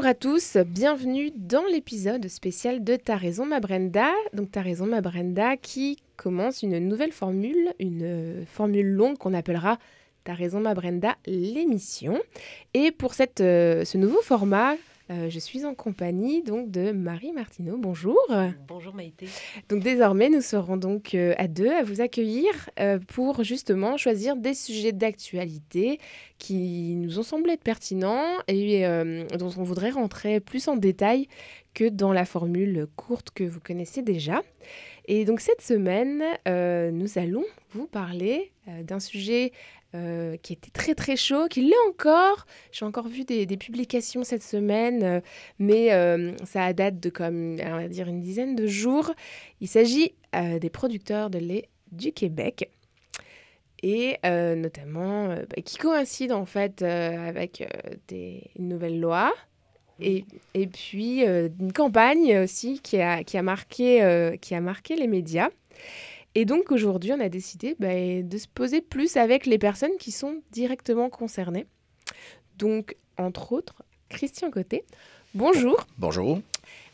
Bonjour à tous, bienvenue dans l'épisode spécial de Ta raison ma Brenda. Donc Ta raison ma Brenda qui commence une nouvelle formule, une euh, formule longue qu'on appellera Ta raison ma Brenda l'émission. Et pour cette, euh, ce nouveau format, euh, je suis en compagnie donc de Marie Martineau. Bonjour. Bonjour Maïté. Donc désormais, nous serons donc euh, à deux à vous accueillir euh, pour justement choisir des sujets d'actualité qui nous ont semblé être pertinents et dont on voudrait rentrer plus en détail que dans la formule courte que vous connaissez déjà. Et donc cette semaine, nous allons vous parler d'un sujet euh, qui était très très chaud, qui l'est encore. J'ai encore vu des, publications cette semaine, euh, mais euh, ça date de comme, on va dire, une dizaine de jours. Il s'agit euh, des producteurs de lait du Québec. Et notamment, bah, qui coïncide en fait avec des une nouvelle loi. Et, et puis une campagne aussi qui a, qui, a marqué, qui a marqué les médias. Et donc aujourd'hui, on a décidé bah, de se poser plus avec les personnes qui sont directement concernées. Donc, entre autres, Christian Côté. Bonjour. Bonjour.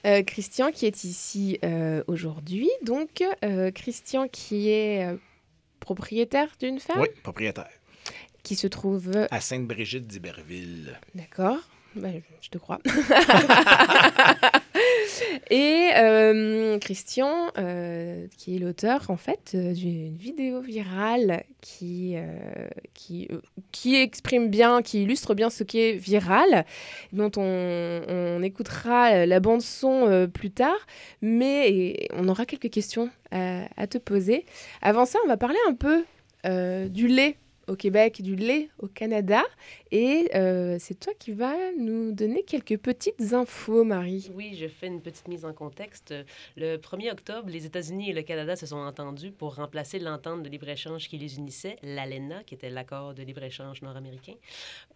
Euh, Christian qui est ici euh, aujourd'hui. Donc, euh, Christian qui est propriétaire d'une ferme Oui, propriétaire. qui se trouve. À Sainte-Brigitte d'Iberville. D'accord, Bah, je te crois. Et euh, Christian, euh, qui est l'auteur en fait euh, d'une vidéo virale qui, qui, qui exprime bien, qui illustre bien ce qui est viral, dont on, on écoutera la bande son plus tard, mais on aura quelques questions à, te poser. Avant ça, on va parler un peu du lait au Québec, du lait au Canada. Et euh, c'est toi qui vas nous donner quelques petites infos, Marie. Oui, je fais une petite mise en contexte. Le 1er octobre, les États-Unis et le Canada se sont entendus pour remplacer l'entente de libre-échange qui les unissait, l'ALENA, qui était l'accord de libre-échange nord-américain,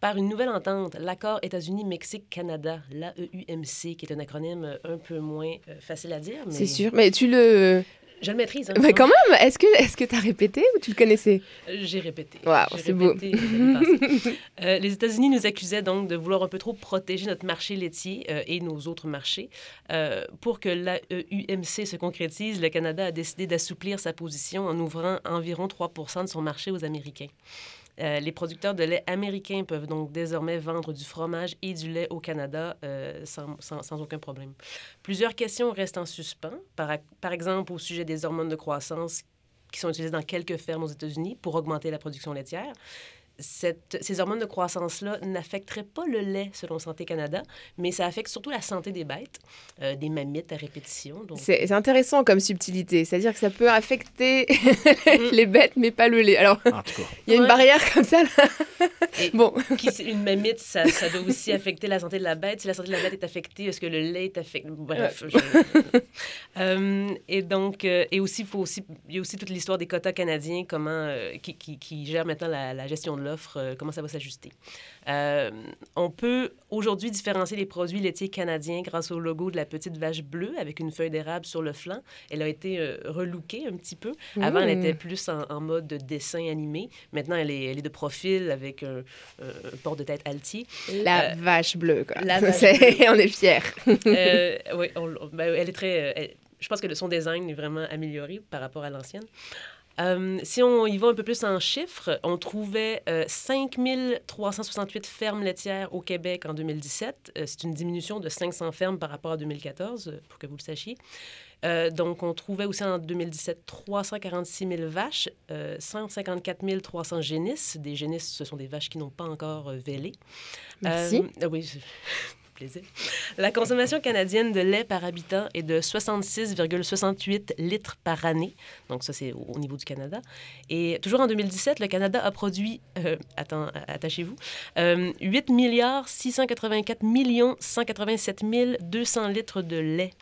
par une nouvelle entente, l'accord États-Unis-Mexique-Canada, l'AEUMC, qui est un acronyme un peu moins euh, facile à dire. mais C'est sûr. Mais tu le. Je le maîtrise. Hein, Mais quand même, est-ce que est-ce que tu as répété ou tu le connaissais? Euh, J'ai répété. Waouh, c'est beau. Euh, les États-Unis nous accusaient donc de vouloir un peu trop protéger notre marché laitier euh, et nos autres marchés. Euh, pour que l'AEUMC se concrétise, le Canada a décidé d'assouplir sa position en ouvrant environ 3 de son marché aux Américains. Euh, les producteurs de lait américains peuvent donc désormais vendre du fromage et du lait au Canada euh, sans, aucun problème. Plusieurs questions restent en suspens, par exemple au sujet des hormones de croissance qui sont utilisées dans quelques fermes aux États-Unis pour augmenter la production laitière. Cette- ces hormones de croissance-là n'affecteraient pas le lait, selon Santé Canada, mais ça affecte surtout la santé des bêtes, euh, des mammites à répétition. Donc, C'est intéressant comme subtilité. C'est-à-dire que ça peut affecter les bêtes, mais pas le lait. Alors, il y a une Ouais. barrière comme ça. Là. Et- Bon, qui, une mamite, ça, ça doit aussi affecter la santé de la bête. Si la santé de la bête est affectée, est-ce que le lait est affecté? Bref. je- Euh, et donc, euh, et aussi, faut aussi, il y a aussi toute l'histoire des quotas canadiens, comment, euh, qui, qui, qui gèrent maintenant la, la gestion de l'offre, euh, comment ça va s'ajuster. Euh, on peut aujourd'hui différencier les produits laitiers canadiens grâce au logo de la petite vache bleue avec une feuille d'érable sur le flanc. Elle a été euh, relookée un petit peu. Avant, elle Mmh. était plus en, en mode de dessin animé. Maintenant, elle est, elle est de profil avec un, port de tête altier. la vache bleue, quoi. la vache On est fiers. Euh, oui, on- ben, elle est très. elle- je pense que son design est vraiment amélioré par rapport à l'ancienne. Euh, si on y va un peu plus en chiffres, on trouvait euh, 5 368 fermes laitières au Québec en 2017. Euh, c'est une diminution de 500 fermes par rapport à 2014, euh, pour que vous le sachiez. Euh, donc, on trouvait aussi en 2017 346 000 vaches, euh, 154 300 génisses. Des génisses, ce sont des vaches qui n'ont pas encore vélé. Merci. Oui, plaisir. La consommation canadienne de lait par habitant est de 66,68 litres par année. Donc, ça, c'est au au niveau du Canada. Et toujours en 2017, le Canada a produit, euh, attends, attachez-vous, euh, 8 milliards 684 millions 187 200 litres de lait.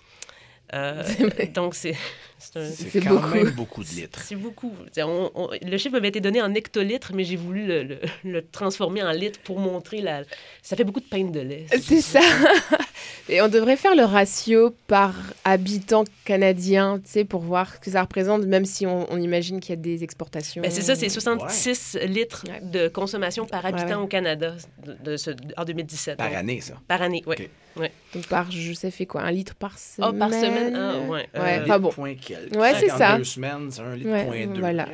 Euh, donc, c'est c'est quand beaucoup. même beaucoup de litres. C'est beaucoup. le chiffre m'avait été donné en hectolitres, mais j'ai voulu le, le, transformer en litres pour montrer la... Ça fait beaucoup de pain de lait. C'est ça. Et on devrait faire le ratio par habitant canadien, tu sais, pour voir ce que ça représente, même si on, imagine qu'il y a des exportations. Ben, c'est ça, c'est 66 litres de consommation par habitant au Canada de, en 2017. Par année, ça? Par année, oui. Ouais. Donc par, je sais, fait quoi, un litre par semaine? Oh, par semaine, ah, ouais. ouais. Euh, bon. Quelques. Ouais, c'est ça. deux semaines, c'est un litre point deux. Voilà.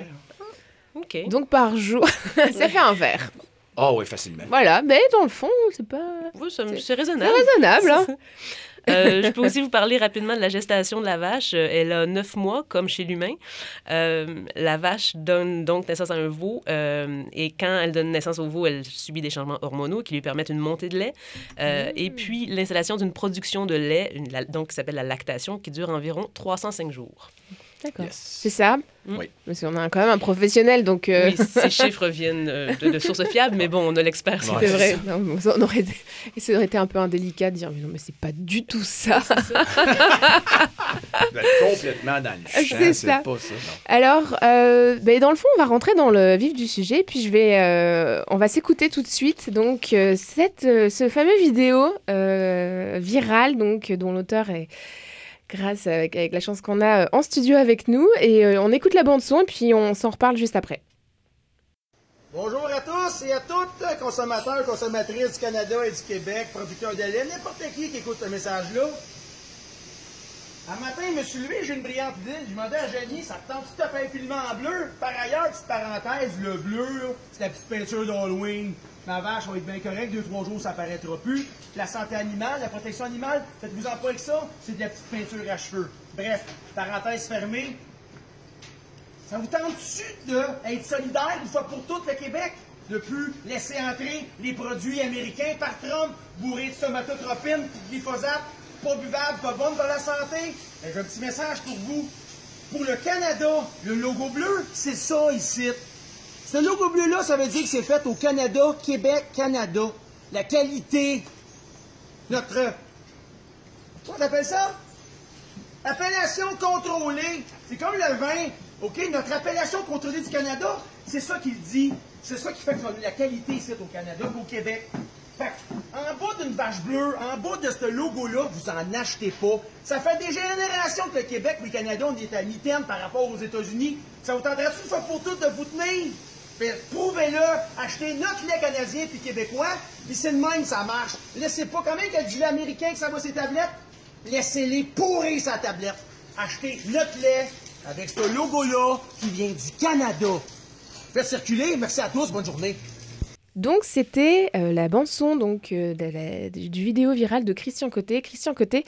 OK. Donc par jour, ça fait un verre. Ah oh, oui, facilement. Voilà, mais dans le fond, c'est pas... Oui, c'est raisonnable. C'est raisonnable, hein? Euh, je peux aussi vous parler rapidement de la gestation de la vache. Euh, elle a neuf mois, comme chez l'humain. Euh, la vache donne donc naissance à un veau et quand elle donne naissance au veau, elle subit des changements hormonaux qui lui permettent une montée de lait et mmh. puis l'installation d'une production de lait, une, donc qui s'appelle la lactation, qui dure environ 305 jours. D'accord. C'est ça mm. Oui. Parce qu'on a quand même un professionnel, donc... Euh, oui, ces chiffres viennent euh, de, sources fiables, mais bon, on a l'expert. c'est vrai. ça. aurait ça aurait été un peu indélicat de dire, mais non, mais c'est pas du tout ça. complètement dans le champ, c'est pas ça. Alors, euh, ben, dans le fond, on va rentrer dans le vif du sujet, puis je vais, on va s'écouter tout de suite. Donc, cette, ce fameux vidéo virale, donc, dont l'auteur est grâce avec, la chance qu'on a euh, en studio avec nous. Et euh, on écoute la bande-son et puis on s'en reparle juste après. Bonjour à tous et à toutes, consommateurs, consommatrices du Canada et du Québec, producteurs de lait, n'importe qui qui écoute ce message-là. Un matin, je me suis levé, j'ai une brillante idée. Je demandais à Jenny, ça te tente tout à fait un filament en bleu? Par ailleurs, petite parenthèse, le bleu, c'est la petite peinture d'Halloween. Ma vache va être bien correcte, deux, trois jours, ça paraîtra plus. La santé animale, la protection animale, faites-vous en pas avec ça, c'est de la petite peinture à cheveux. Bref, parenthèse fermée. Ça vous tente-tu d'être solidaire une fois pour toutes le Québec? De plus laisser entrer les produits américains par Trump bourrés de somatotropine de glyphosate pas buvable, pas bonne pour la santé? J'ai un petit message pour vous. Pour le Canada, le logo bleu, c'est ça ici. Ce logo bleu-là, ça veut dire que c'est fait au Canada, Québec, Canada. La qualité, notre... Comment t'appelles ça? Appellation contrôlée. C'est comme le vin. OK? Notre appellation contrôlée du Canada, c'est ça qu'il dit. C'est ça qui fait que la qualité ici au Canada, au Québec. Fait en bas d'une vache bleue, en bas de ce logo-là, vous en achetez pas. Ça fait des générations que le Québec et le Canada, on est à mi-terme par rapport aux États-Unis. Ça vous tenterait-tu une fois pour toutes de vous tenir? Prouvez-le, achetez notre lait canadien puis québécois, puis c'est de même, ça marche. Laissez pas, quand même qu'il y a du lait américain que ça va ses tablettes, laissez-les pourrir sa tablette. Achetez notre lait avec ce logo-là qui vient du Canada. Faites circuler, merci à tous, bonne journée. Donc c'était euh, la bande son euh, du vidéo viral de Christian Côté. Christian Côté,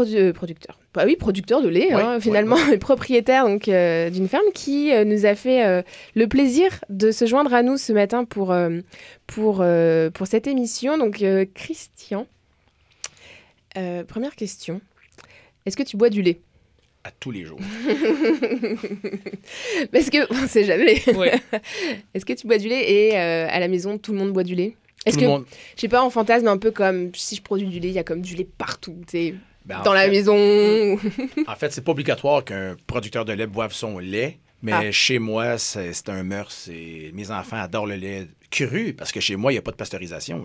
euh, producteur. Bah oui, producteur de lait hein, finalement, et propriétaire donc d'une ferme qui nous a fait le plaisir de se joindre à nous ce matin pour pour pour cette émission. Donc Christian, première question, est-ce que tu bois du lait? À tous les jours. Parce que on sait jamais. Est-ce que tu bois du lait et euh, à la maison tout le monde boit du lait? Est-ce que monde... je sais pas en fantasme un peu comme si je produis du lait, il y a comme du lait partout, tu ben, dans la maison. en fait, c'est pas obligatoire qu'un producteur de lait boive son lait. Mais ah. chez moi, c'est un mœurs. Mes enfants adorent le lait cru parce que chez moi, il n'y a pas de pasteurisation.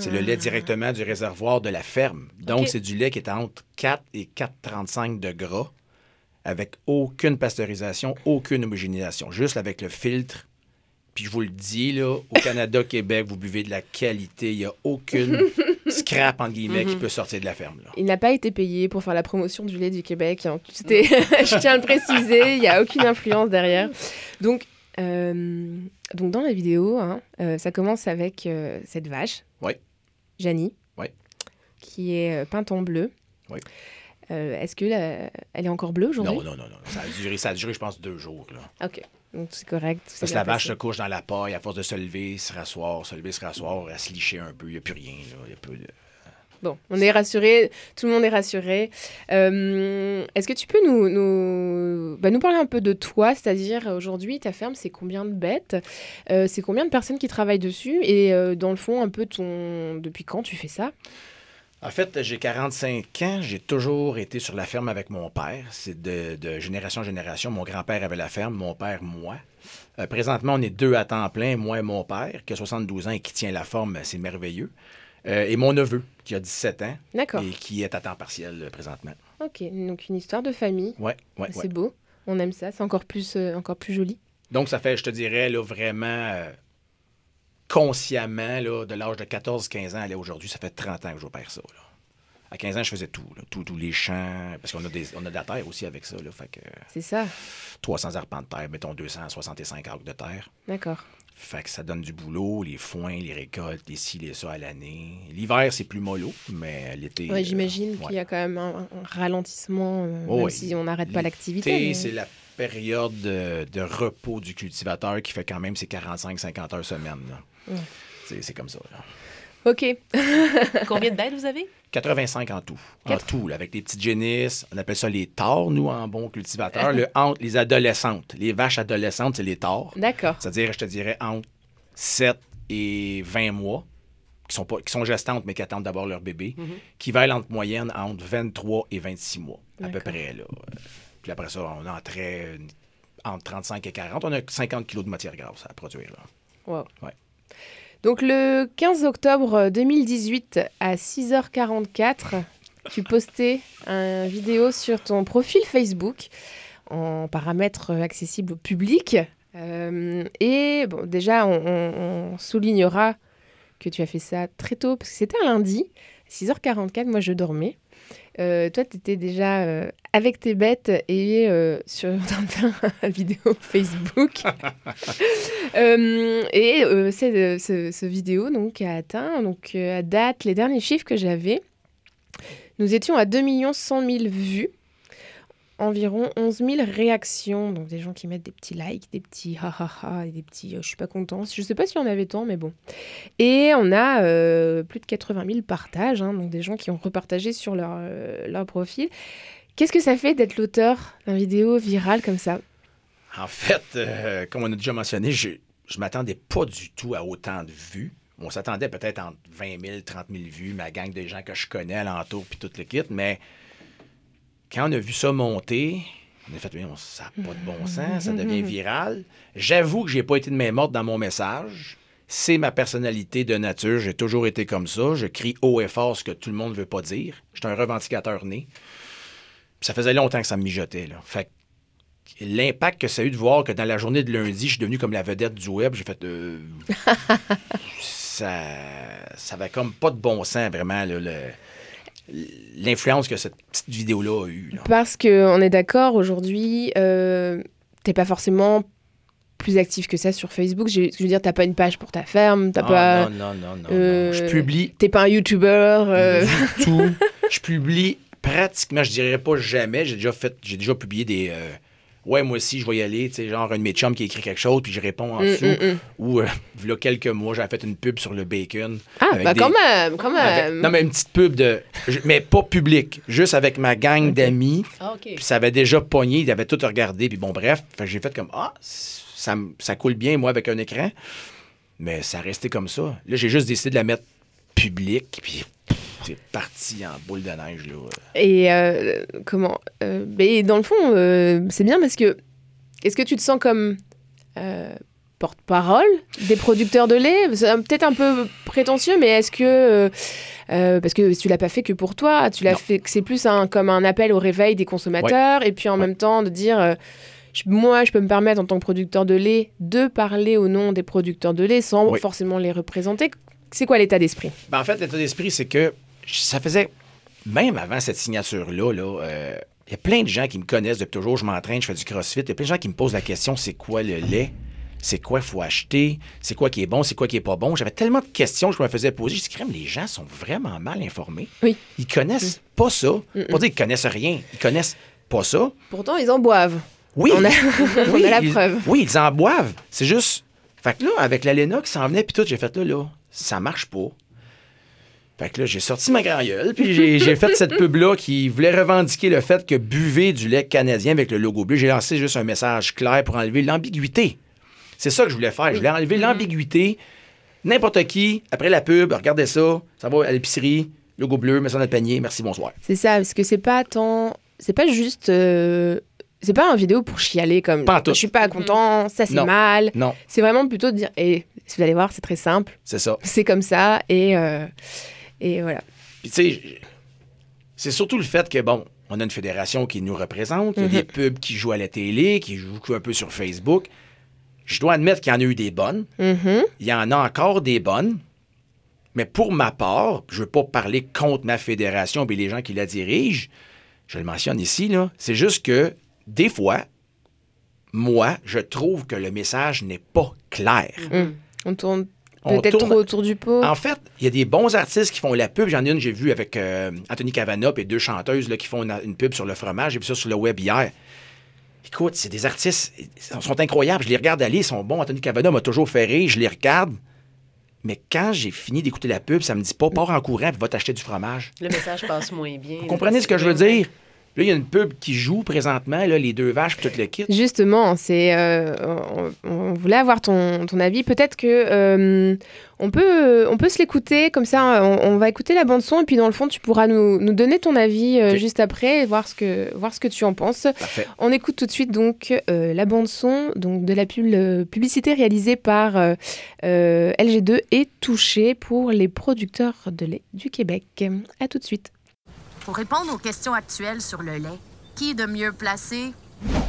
C'est le lait ah. directement du réservoir de la ferme. Donc, c'est du lait qui est entre 4 et 4,35 de gras avec aucune pasteurisation, aucune homogénéisation, juste avec le filtre. Puis je vous le dis, là, au Canada, Québec, vous buvez de la qualité. Il n'y a aucune scrap, entre guillemets, qui mhm. peut sortir de la ferme. Il n'a pas été payé pour faire la promotion du lait du Québec. Hein. je tiens à le préciser, il n'y a aucune influence derrière. Donc, euh, donc dans la vidéo, hein, euh, ça commence avec euh, cette vache, oui. Janie, oui. qui est peinte en bleu. Oui. Euh, est-ce qu'elle est encore bleue aujourd'hui? Non, non, non, non. Ça a duré, ça a duré je pense, deux jours. Là. OK. Donc, c'est correct. Parce que la vache se couche dans la paille, à force de se lever, se rasseoir, se lever, se rasseoir, elle se licher un peu. Il n'y a plus rien. Là. Il y a peu de... Bon, on est rassuré, tout le monde est rassuré. Euh, est-ce que tu peux nous, nous, bah, nous parler un peu de toi? C'est-à-dire, aujourd'hui, ta ferme, c'est combien de bêtes? Euh, C'est combien de personnes qui travaillent dessus? Et dans le fond, un peu ton... Depuis quand tu fais ça? En fait, j'ai 45 ans. J'ai toujours été sur la ferme avec mon père. C'est de, génération en génération. Mon grand-père avait la ferme, mon père, moi. Euh, présentement, on est deux à temps plein, moi et mon père, qui a 72 ans et qui tient la forme. C'est merveilleux. Euh, et mon neveu, qui a 17 ans. Et qui est à temps partiel euh, présentement. OK. Donc, une histoire de famille. Oui, ouais, C'est beau. On aime ça. C'est encore plus, encore plus joli. Donc, ça fait, je te dirais, là, vraiment consciemment, là, de l'âge de 14-15 ans à aujourd'hui, ça fait 30 ans que j'opère ça. À 15 ans, je faisais tout, tous les champs, parce qu'on a, des, on a de la terre aussi avec ça. Là, fait que, C'est ça. 300 arpents de terre, mettons 265 arcs de terre. D'accord. Fait que ça donne du boulot, les foins, les récoltes, les ci, les ça à l'année. L'hiver, c'est plus mollo, mais l'été. Oui, j'imagine euh, qu'il y a quand même un, ralentissement, euh, même si on n'arrête pas l'activité. c'est la période de, repos du cultivateur qui fait quand même ses 45-50 heures semaine. C'est comme ça. OK. Combien de bêtes vous avez? 85 en tout. En tout, avec les petites génisses. On appelle ça les taures, nous, en bon cultivateur. le entre les adolescentes. Les vaches adolescentes, c'est les taures. D'accord. C'est-à-dire, je te dirais, entre 7 et 20 mois, qui sont, pas, qui sont gestantes, mais qui attendent d'abord leur bébé, mhm. qui valent entre moyenne entre 23 et 26 mois, à peu près. Là. Puis après ça, on entrait entre 35 et 40. On a 50 kilos de matière grasse à produire. Là. Wow. Ouais. Donc le 15 octobre 2018 à 6h44, tu postais une vidéo sur ton profil Facebook en paramètres accessibles au public. Euh, et déjà, on, soulignera que tu as fait ça très tôt, parce que c'était un lundi, 6h44, moi je dormais. Euh, toi, tu étais déjà euh, avec tes bêtes et euh, sur une vidéo Facebook. et c'est ce, vidéo donc, a atteint, donc, à date, les derniers chiffres que j'avais, nous étions à 2 100 000 vues environ 11 000 réactions. Donc des gens qui mettent des petits likes, des petits ha ha ha et des petits je suis pas content. Je sais pas si on avait tant, mais bon. Et on a plus de 80 000 partages, hein, donc des gens qui ont repartagé sur leur, leur profil. Qu'est-ce que ça fait d'être l'auteur d'un vidéo virale comme ça? En fait, euh, comme on a déjà mentionné, je ne m'attendais pas du tout à autant de vues. On s'attendait peut-être entre 20 000, 30 000 vues, ma gang de gens que je connais alentour, puis tout le kit. Mais quand on a vu ça monter, on a fait, ça n'a pas de bon sens, ça devient viral. J'avoue que j'ai pas été de main morte dans mon message. C'est ma personnalité de nature. J'ai toujours été comme ça. Je crie haut et fort ce que tout le monde ne veut pas dire. Je suis un revendicateur né ça faisait longtemps que ça me mijotait. Là. Fait l'impact que ça a eu de voir que dans la journée de lundi, je suis devenu comme la vedette du web, j'ai fait. Euh, ça, ça avait comme pas de bon sens, vraiment, l'influence que cette petite vidéo-là a eue. Parce qu'on est d'accord, aujourd'hui, euh, t'es pas forcément plus actif que ça sur Facebook. Je, veux dire, t'as pas une page pour ta ferme, t'as pas. Non, non, non, non, euh, Je publie. T'es pas un YouTuber. Euh... tout. je publie pratiquement, je dirais pas jamais. J'ai déjà fait, j'ai déjà publié des. Euh, ouais, moi aussi, je vais y aller. Tu sais, genre un de mes chums qui écrit quelque chose, puis je réponds en mm, dessous. Mm, mm. Ou, euh, il y a quelques mois, j'avais fait une pub sur le bacon. Ah, bah quand même, quand même. non, mais une petite pub de. mais pas publique, juste avec ma gang d'amis. Ah, Puis ça avait déjà pogné, ils avaient tout regardé, puis bon, bref. j'ai fait comme, ah, ça, ça coule bien, moi, avec un écran. Mais ça restait comme ça. Là, j'ai juste décidé de la mettre publique, puis c'est parti en boule de neige. Là. Et euh, comment euh, Mais dans le fond, euh, c'est bien parce que est-ce que tu te sens comme porte-parole des producteurs de lait? C'est peut-être un peu prétentieux, mais est-ce que parce que tu l'as pas fait que pour toi, tu l'as fait que c'est plus un, comme un appel au réveil des consommateurs et puis en même temps de dire moi, je peux me permettre en tant que producteur de lait de parler au nom des producteurs de lait sans forcément les représenter. C'est quoi l'état d'esprit? Ben, en fait, l'état d'esprit, c'est que ça faisait, même avant cette signature-là, là, euh, il y a plein de gens qui me connaissent depuis toujours. Je m'entraîne, je fais du crossfit. Il y a plein de gens qui me posent la question c'est quoi le lait? C'est quoi il faut acheter? C'est quoi qui est bon? C'est quoi qui est pas bon? J'avais tellement de questions que je me faisais poser. Je dis crème, les gens sont vraiment mal informés. Oui. Ils connaissent pas ça. Pour dire qu'ils connaissent rien. Ils connaissent pas ça. Pourtant, ils en boivent. Oui. On a, la preuve. Oui, ils en boivent. C'est juste. Fait que là, avec l'ALENA qui s'en venait, puis tout, j'ai fait là, là, ça marche pas. Fait que là, j'ai sorti ma grand puis j'ai fait cette pub-là qui voulait revendiquer le fait que buvez du lait canadien avec le logo bleu. J'ai lancé juste un message clair pour enlever l'ambiguïté. C'est ça que je voulais faire. Je voulais enlever l'ambiguïté. N'importe qui, après la pub, regardez ça, ça va à l'épicerie, logo bleu, mets ça dans le panier, merci, bonsoir. C'est ça, parce que c'est pas tant. C'est pas juste. euh, C'est pas une vidéo pour chialer comme Pas je suis pas content, ça c'est mal. Non, C'est vraiment plutôt de dire, et vous allez voir, c'est très simple, c'est ça. c'est comme ça, et, euh, et voilà. Puis tu sais, c'est surtout le fait que, bon, on a une fédération qui nous représente, il y a des pubs qui jouent à la télé, qui jouent un peu sur Facebook. Je dois admettre qu'il y en a eu des bonnes. Mhm. Il y en a encore des bonnes. Mais pour ma part, je veux pas parler contre ma fédération et les gens qui la dirigent. Je le mentionne ici, là. C'est juste que, des fois, moi, je trouve que le message n'est pas clair. Mm. On tourne peut-être tourne- trop autour du pot. En fait, il y a des bons artistes qui font la pub. J'en ai une, j'ai vu avec euh, Anthony Cavana et deux chanteuses là, qui font une, une pub sur le fromage. J'ai vu ça sur le web hier. Écoute, c'est des artistes, ils sont incroyables. Je les regarde aller, ils sont bons. Anthony Cavana m'a toujours fait rire, je les regarde. Mais quand j'ai fini d'écouter la pub, ça me dit pas, pars en courant et va t'acheter du fromage. Le message passe moins bien. Vous comprenez ce que je veux dire? Là, il y a une pub qui joue présentement, là, les deux vaches tout le kit. Justement, c'est, euh, on, on voulait avoir ton, ton avis. Peut-être que euh, on peut, on peut se l'écouter comme ça. On, on va écouter la bande son et puis dans le fond, tu pourras nous, nous donner ton avis euh, juste après et voir ce que, voir ce que tu en penses. Parfait. On écoute tout de suite donc la bande son donc de la pub, publicité réalisée par euh, euh, LG2 et touchée pour les producteurs de lait du Québec. À tout de suite. Pour répondre aux questions actuelles sur le lait, qui est de mieux placé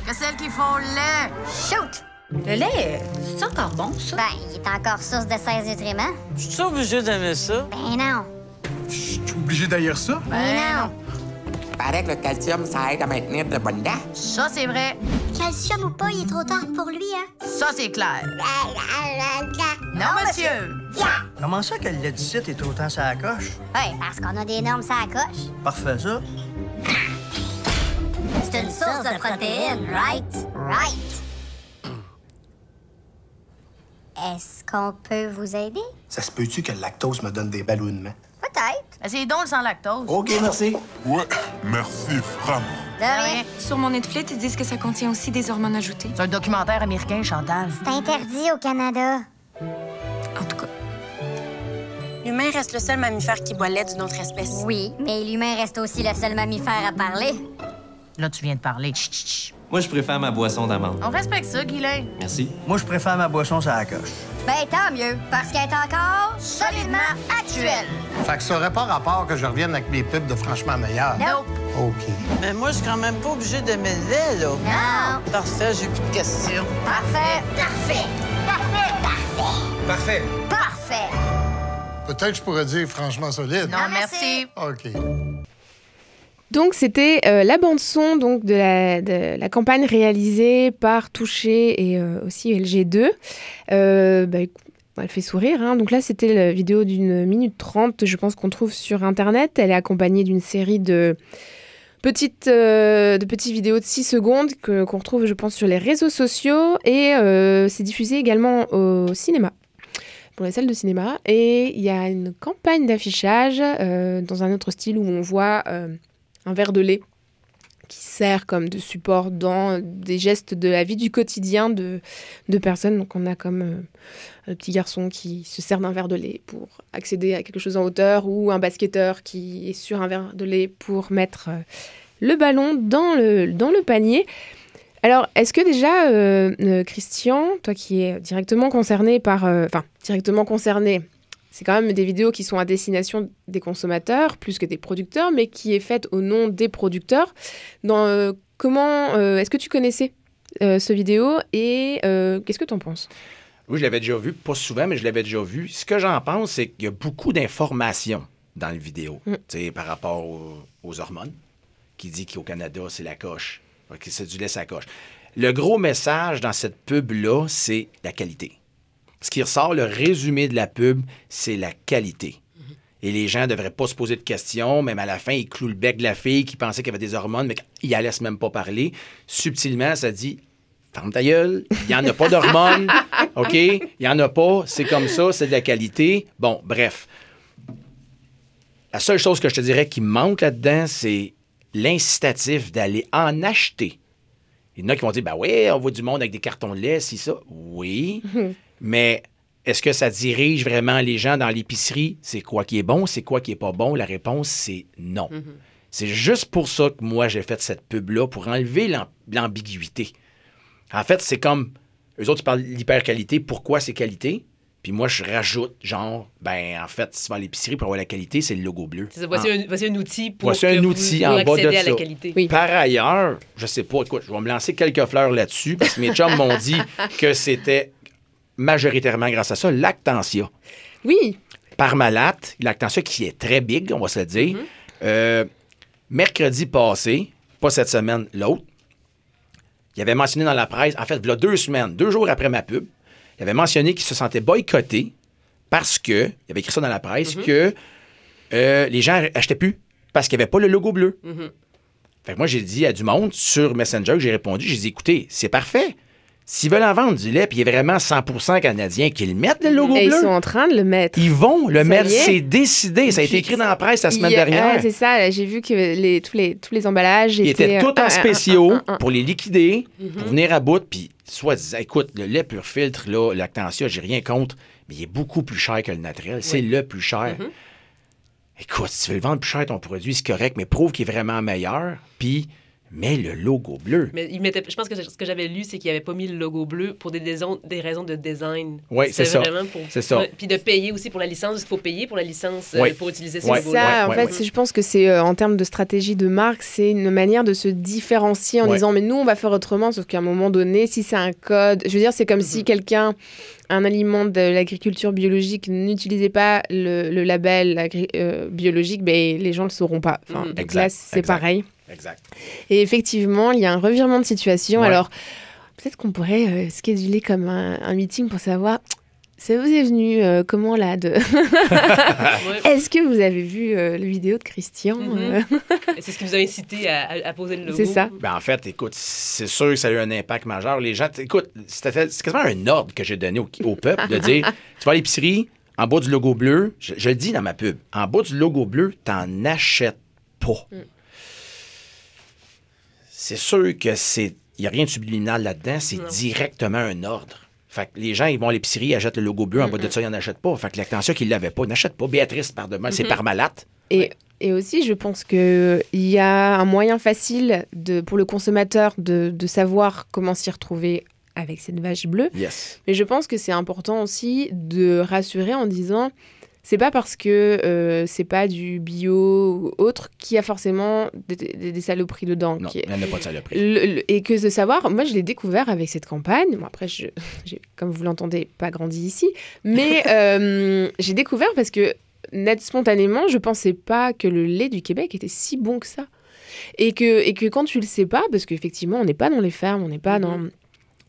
que celles qui font le lait? Shoot! Le lait, c'est encore bon, ça? Ben, il est encore source de 16 nutriments. Je suis obligé d'aimer ça. Ben non. Je suis obligé d'ailleurs ça? Ben non. Paraît que le calcium, ça aide à maintenir de bonnes dents. Ça, c'est vrai. Calcium ou pas, il est trop tard pour lui, hein? Ça, c'est clair. Non, monsieur. Comment ça que le lait du site est autant ça coche? Ouais, parce qu'on a des normes ça coche. Parfait, ça. C'est une source de protéines, right? Right. Est-ce qu'on peut vous aider? Ça se peut-tu que le lactose me donne des ballonnements? Peut-être. Ben, C'est donc le sans lactose. OK, merci. Ouais, merci, vraiment. De rien. Sur mon Netflix, ils disent que ça contient aussi des hormones ajoutées. C'est un documentaire américain, Chantal. C'est interdit au Canada. L'humain reste le seul mammifère qui boit le lait d'une autre espèce. Oui, mais l'humain reste aussi le seul mammifère à parler. Là, tu viens de parler. Chut, chut, chut. Moi, je préfère ma boisson d'amande. On respecte ça, Guylain. Merci. Moi, je préfère ma boisson ça coche. Ben tant mieux, parce qu'elle est encore solidement actuelle. Fait que ça aurait pas rapport que je revienne avec mes pubs de franchement meilleur. Nope. OK. Mais moi, je suis quand même pas obligé d'aimer le lait, là. Non. Parfait, j'ai plus de questions. Parfait. Parfait. Parfait. Parfait. Parfait. Parfait. Peut-être je pourrais dire franchement solide. Non, Ah, merci. OK. Donc c'était euh, la bande son donc de la, de la campagne réalisée par Touché et euh, aussi LG2. Euh, bah, elle fait sourire. hein. Donc là c'était la vidéo d'une minute trente, je pense qu'on trouve sur internet. Elle est accompagnée d'une série de petites, euh, de petites vidéos de 6 secondes que- qu'on retrouve je pense sur les réseaux sociaux et euh, c'est diffusé également au cinéma pour les salles de cinéma. Et il y a une campagne d'affichage euh, dans un autre style où on voit euh, un verre de lait qui sert comme de support dans des gestes de la vie du quotidien de, de personnes. Donc on a comme euh, un petit garçon qui se sert d'un verre de lait pour accéder à quelque chose en hauteur ou un basketteur qui est sur un verre de lait pour mettre euh, le ballon dans le, dans le panier. Alors, est-ce que déjà, euh, euh, Christian, toi qui es directement concerné par... euh, Enfin, directement concerné, c'est quand même des vidéos qui sont à destination des consommateurs plus que des producteurs, mais qui est faite au nom des producteurs. Dans, comment... est-ce que tu connaissais ce vidéo et qu'est-ce que tu en penses? Oui, je l'avais déjà vu, pas souvent, mais je l'avais déjà vu. Ce que j'en pense, c'est qu'il y a beaucoup d'informations dans la vidéo, Mm. tu sais, par rapport aux, aux hormones, qui dit qu'au Canada, c'est la coche, que c'est du lait sa coche. Le gros message dans cette pub-là, c'est la qualité. Ce qui ressort, le résumé de la pub, c'est la qualité. Et les gens ne devraient pas se poser de questions. Même à la fin, ils clouent le bec de la fille qui pensait qu'il y avait des hormones, mais ils la laissent même pas parler. Subtilement, ça dit Ferme ta gueule, il n'y en a pas d'hormones, OK? Il n'y en a pas, c'est comme ça, c'est de la qualité. Bon, bref. La seule chose que je te dirais qui manque là-dedans, c'est l'incitatif d'aller en acheter. Il y en a qui vont dire, ben oui, on voit du monde avec des cartons de lait, si ça. Oui, mais est-ce que ça dirige vraiment les gens dans l'épicerie? C'est quoi qui est bon? C'est quoi qui est pas bon? La réponse, c'est non. Mhm. C'est juste pour ça que moi, j'ai fait cette pub-là, pour enlever l'am- l'ambiguïté. En fait, c'est comme, eux autres, ils parlent d'hyper-qualité. Pourquoi c'est qualité? Puis moi, je rajoute, genre, ben, en fait, si tu vas à l'épicerie pour avoir la qualité, c'est le logo bleu. C'est ça, voici, un, voici un outil pour, Voici que un vous- outil pour en bas de accéder à ça. la qualité. Par ailleurs, je sais pas, écoute, je vais me lancer quelques fleurs là-dessus parce que mes chums m'ont dit que c'était majoritairement grâce à ça, Lactantia. Oui. Parmalat, Lactantia qui est très big, on va se le dire. Euh, mercredi passé, pas cette semaine, l'autre, il avait mentionné dans la presse, en fait, il y a deux semaines, deux jours après ma pub, il avait mentionné qu'il se sentait boycotté parce que, il avait écrit ça dans la presse, que euh, les gens achetaient plus parce qu'il n'y avait pas le logo bleu. Mhm. Fait que moi, j'ai dit à du monde sur Messenger que j'ai répondu, j'ai dit, écoutez, c'est parfait. S'ils veulent en vendre du lait, puis il est vraiment 100% canadien, qu'ils mettent le logo Et ils bleu. sont en train de le mettre. Ils vont le Ça mettre, c'est décidé. Ça a été écrit dans la presse la semaine a- dernière. ouais, c'est ça, j'ai vu que les, tous, les, tous les emballages Ils étaient étaient... tout euh, en un, spéciaux un, un, un. pour les liquider, Mhm. pour venir à bout, puis soit disant, écoute, le lait pur filtre, là, Lactantia, j'ai rien contre, mais il est beaucoup plus cher que le naturel. C'est le plus cher. Mhm. Écoute, si tu veux le vendre plus cher, ton produit, c'est correct, mais prouve qu'il est vraiment meilleur, puis mets le logo bleu. Mais il mettait, je pense que ce que j'avais lu, c'est qu'il n'avait pas mis le logo bleu pour des, raisons- des raisons de design. Oui, c'est ça. pour- C'est ça. Puis de payer aussi pour la licence, parce qu'il faut payer pour la licence euh, Ouais. pour utiliser ce Ouais. logo Ça, en fait, je pense que c'est euh, en termes de stratégie de marque, c'est une manière de se différencier en Ouais. disant mais nous on va faire autrement, sauf qu'à un moment donné, si c'est un code, je veux dire, c'est comme Mhm. si quelqu'un un aliment de l'agriculture biologique n'utilisait pas le, le label euh, biologique, ben, les gens ne le sauront pas. Enfin, Mhm. Exact, là, c'est exact. pareil. Exact. Et effectivement, il y a un revirement de situation. Ouais. Alors, peut-être qu'on pourrait euh, scheduler comme un, un meeting pour savoir. Ça vous est venu euh, comment là de... Est-ce que vous avez vu euh, la vidéo de Christian Mhm. euh c'est ce qui vous a incité à, poser le logo. C'est ça. Ben, en fait, écoute, c'est sûr que ça a eu un impact majeur. Les gens, écoute, c'est quasiment un ordre que j'ai donné au, au peuple de dire tu vas à l'épicerie, en bas du logo bleu, je, je le dis dans ma pub, en bas du logo bleu, t'en achètes pas. Mm. C'est sûr que c'est. Il n'y a rien de subliminal là-dedans, c'est Non. directement un ordre. Fait que les gens, ils vont à l'épicerie, ils achètent le logo bleu, en bas de ça, ils n'en achètent pas. Fait que l'attention qu'ils l'avaient pas, ils n'achètent pas. Béatrice, par demain, c'est par malate. Et, et aussi, je pense qu'il y a un moyen facile de, pour le consommateur de, de savoir comment s'y retrouver avec cette vache bleue. Yes. Mais je pense que c'est important aussi de rassurer en disant c'est pas parce que euh, c'est pas du bio ou autre qu'il y a forcément des, des- des saloperies dedans. Non, qui- il n'y en a pas de saloperie. Le- le- et que de savoir, moi je l'ai découvert avec cette campagne. Bon, après, je, comme vous l'entendez, pas grandi ici, mais euh, j'ai découvert parce que net spontanément, je pensais pas que le lait du Québec était si bon que ça. Et que, et que quand tu le sais pas, parce qu'effectivement, on n'est pas dans les fermes, on n'est pas dans.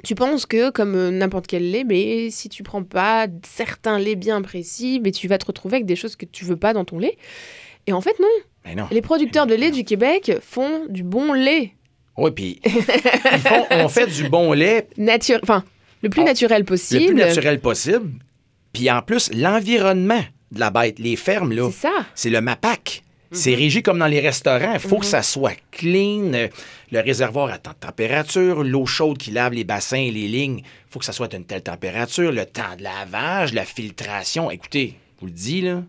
Tu penses que, comme euh, n'importe quel lait, mais si tu prends pas certains laits bien précis, mais tu vas te retrouver avec des choses que tu veux pas dans ton lait. Et en fait, non. Mais non. Les producteurs de lait du Québec font du bon lait. Oui, puis ils font- on fait du bon lait Nature... Enfin, le plus On- naturel possible. le plus naturel possible. Puis en plus, l'environnement de la bête, les fermes, là, C'est ça. c'est le MAPAC. C'est régi comme dans les restaurants. Il faut Mhm. que ça soit clean. Le réservoir à telle température, l'eau chaude qui lave les bassins et les lignes, il faut que ça soit à une telle température. Le temps de lavage, la filtration. Écoutez, je vous le dis, là,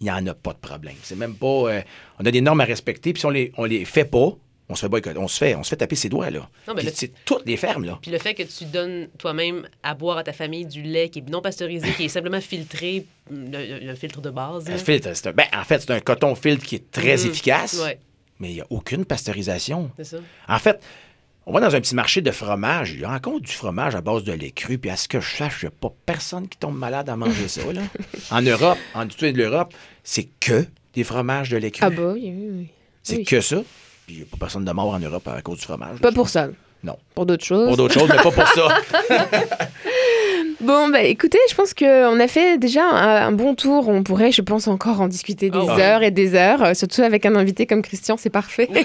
il n'y en a pas de problème. C'est même pas. euh, on a des normes à respecter, puis si on les, on les fait pas, on se fait boycotter. On se fait, on se fait taper ses doigts, là. C'est toutes les fermes, là. Puis le fait que tu donnes toi-même à boire à ta famille du lait qui est non pasteurisé, qui est simplement filtré, le, le filtre de base. Un là. filtre, c'est un- ben, en fait, c'est un coton filtre qui est très Mhm. efficace, Ouais, mais il n'y a aucune pasteurisation. c'est ça. En fait, on va dans un petit marché de fromage, il y a encore du fromage à base de lait cru, puis à ce que je sache, il n'y a pas personne qui tombe malade à manger ça. Là. En Europe, en du tout de l'Europe, c'est que des fromages de lait cru. Ah bah oui, oui, oui. c'est oui. que ça. Puis il n'y a pas personne de mort en Europe à cause du fromage. Pas pour ça. Non. Pour d'autres choses. Pour d'autres choses, mais pas pour ça. Bon, bah écoutez, je pense qu'on a fait déjà un, un bon tour. On pourrait, je pense, encore en discuter des Ah ouais. heures et des heures. euh, Surtout avec un invité comme Christian, c'est parfait.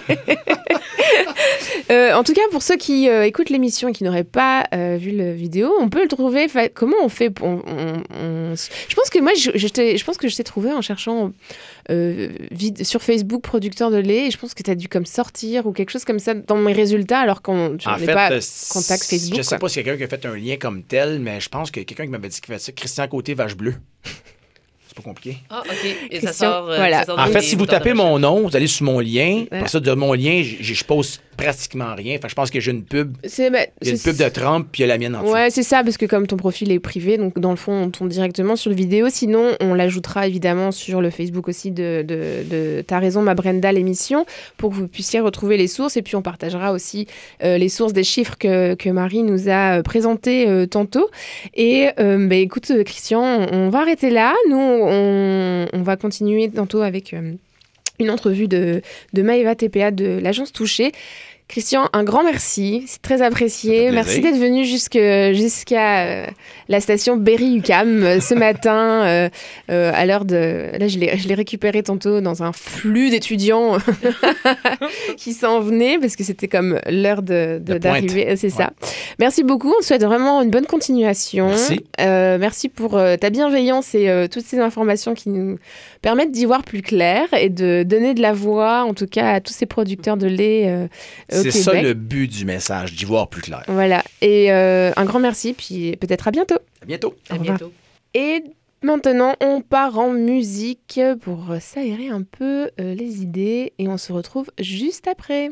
Euh, en tout cas, pour ceux qui euh, écoutent l'émission et qui n'auraient pas euh, vu la vidéo, on peut le trouver. Comment on fait on- on- on- Je pense que moi, je, je je pense que je t'ai trouvé en cherchant euh, sur Facebook producteur de lait. Et je pense que tu as dû comme sortir ou quelque chose comme ça dans mes résultats, alors qu'on fait, pas euh, contact Facebook. Je sais quoi. pas si quelqu'un qui a fait un lien comme tel, mais je pense que quelqu'un qui m'avait dit qu'il fait ça, Christian Côté Vache Bleue. C'est pas compliqué. Ah, OK. Et ça sort. euh, voilà. ça sort En fait, si vous tapez mon nom, vous allez sur mon lien. Voilà. Après ça, de mon lien, je pose pratiquement rien. Enfin, je pense que j'ai une pub. C'est a une pub de Trump, puis il y a la mienne en dessous. Ouais, c'est ça, parce que comme ton profil est privé, donc dans le fond, on tombe directement sur le vidéo. Sinon, on l'ajoutera évidemment sur le Facebook aussi de, de, de T'as raison, ma Brenda, l'émission, pour que vous puissiez retrouver les sources. Et puis, on partagera aussi euh, les sources des chiffres que, que Marie nous a euh, présentés euh, tantôt. Et euh, bah, écoute, Christian, on, va arrêter là. Nous, on, on va continuer tantôt avec une entrevue de, de Maëva TPA de l'agence Touché. Christian, un grand merci, c'est très apprécié. Merci d'être venu jusqu'à euh, la station Berry-UQAM euh, ce matin, euh, euh, à l'heure de... Là, je l'ai récupéré tantôt dans un flux d'étudiants qui s'en venaient, parce que c'était comme l'heure de- de- De C'est ça. Merci beaucoup, on te souhaite vraiment une bonne continuation. Merci. Merci pour ta bienveillance et toutes ces informations qui nous permettent d'y voir plus clair et de donner de la voix, en tout cas, à tous ces producteurs de lait C'est ça le but du message, d'y voir plus clair. Voilà. Et euh, un grand merci, puis peut-être à bientôt. À bientôt. À bientôt. Et maintenant, on part en musique pour s'aérer un peu euh, les idées et on se retrouve juste après.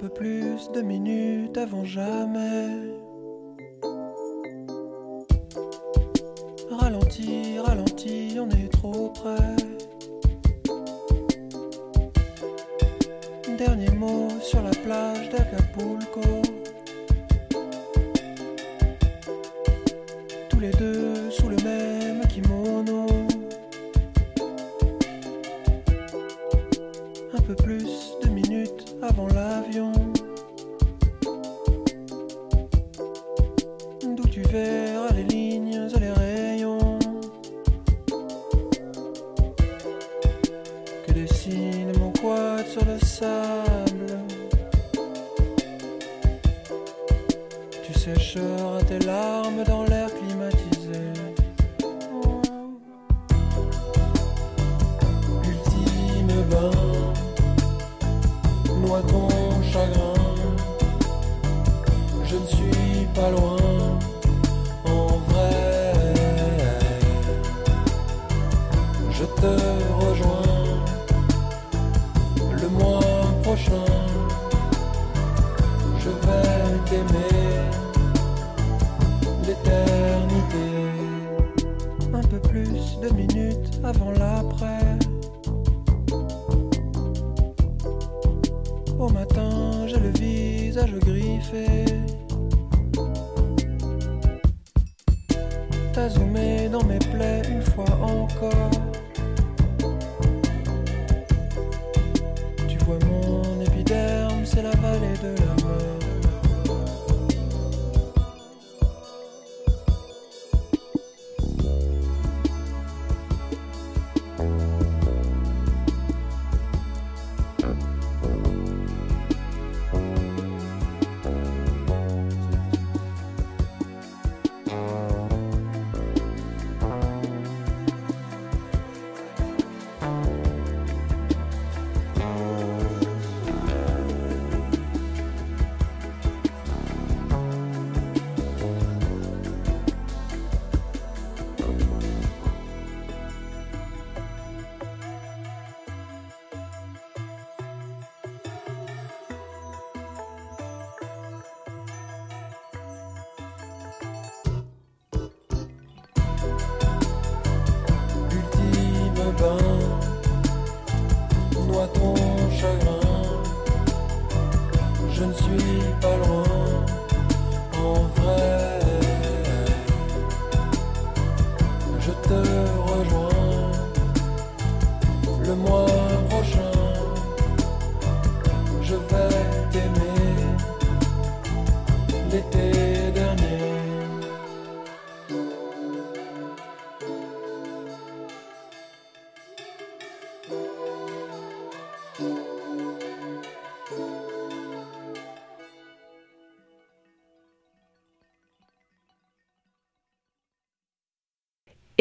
Peu plus de minutes avant jamais. Ralenti, ralenti, on est trop près. Dernier mot sur la plage d'Acapulco. Tous les deux sous le même kimono. Tes larmes dans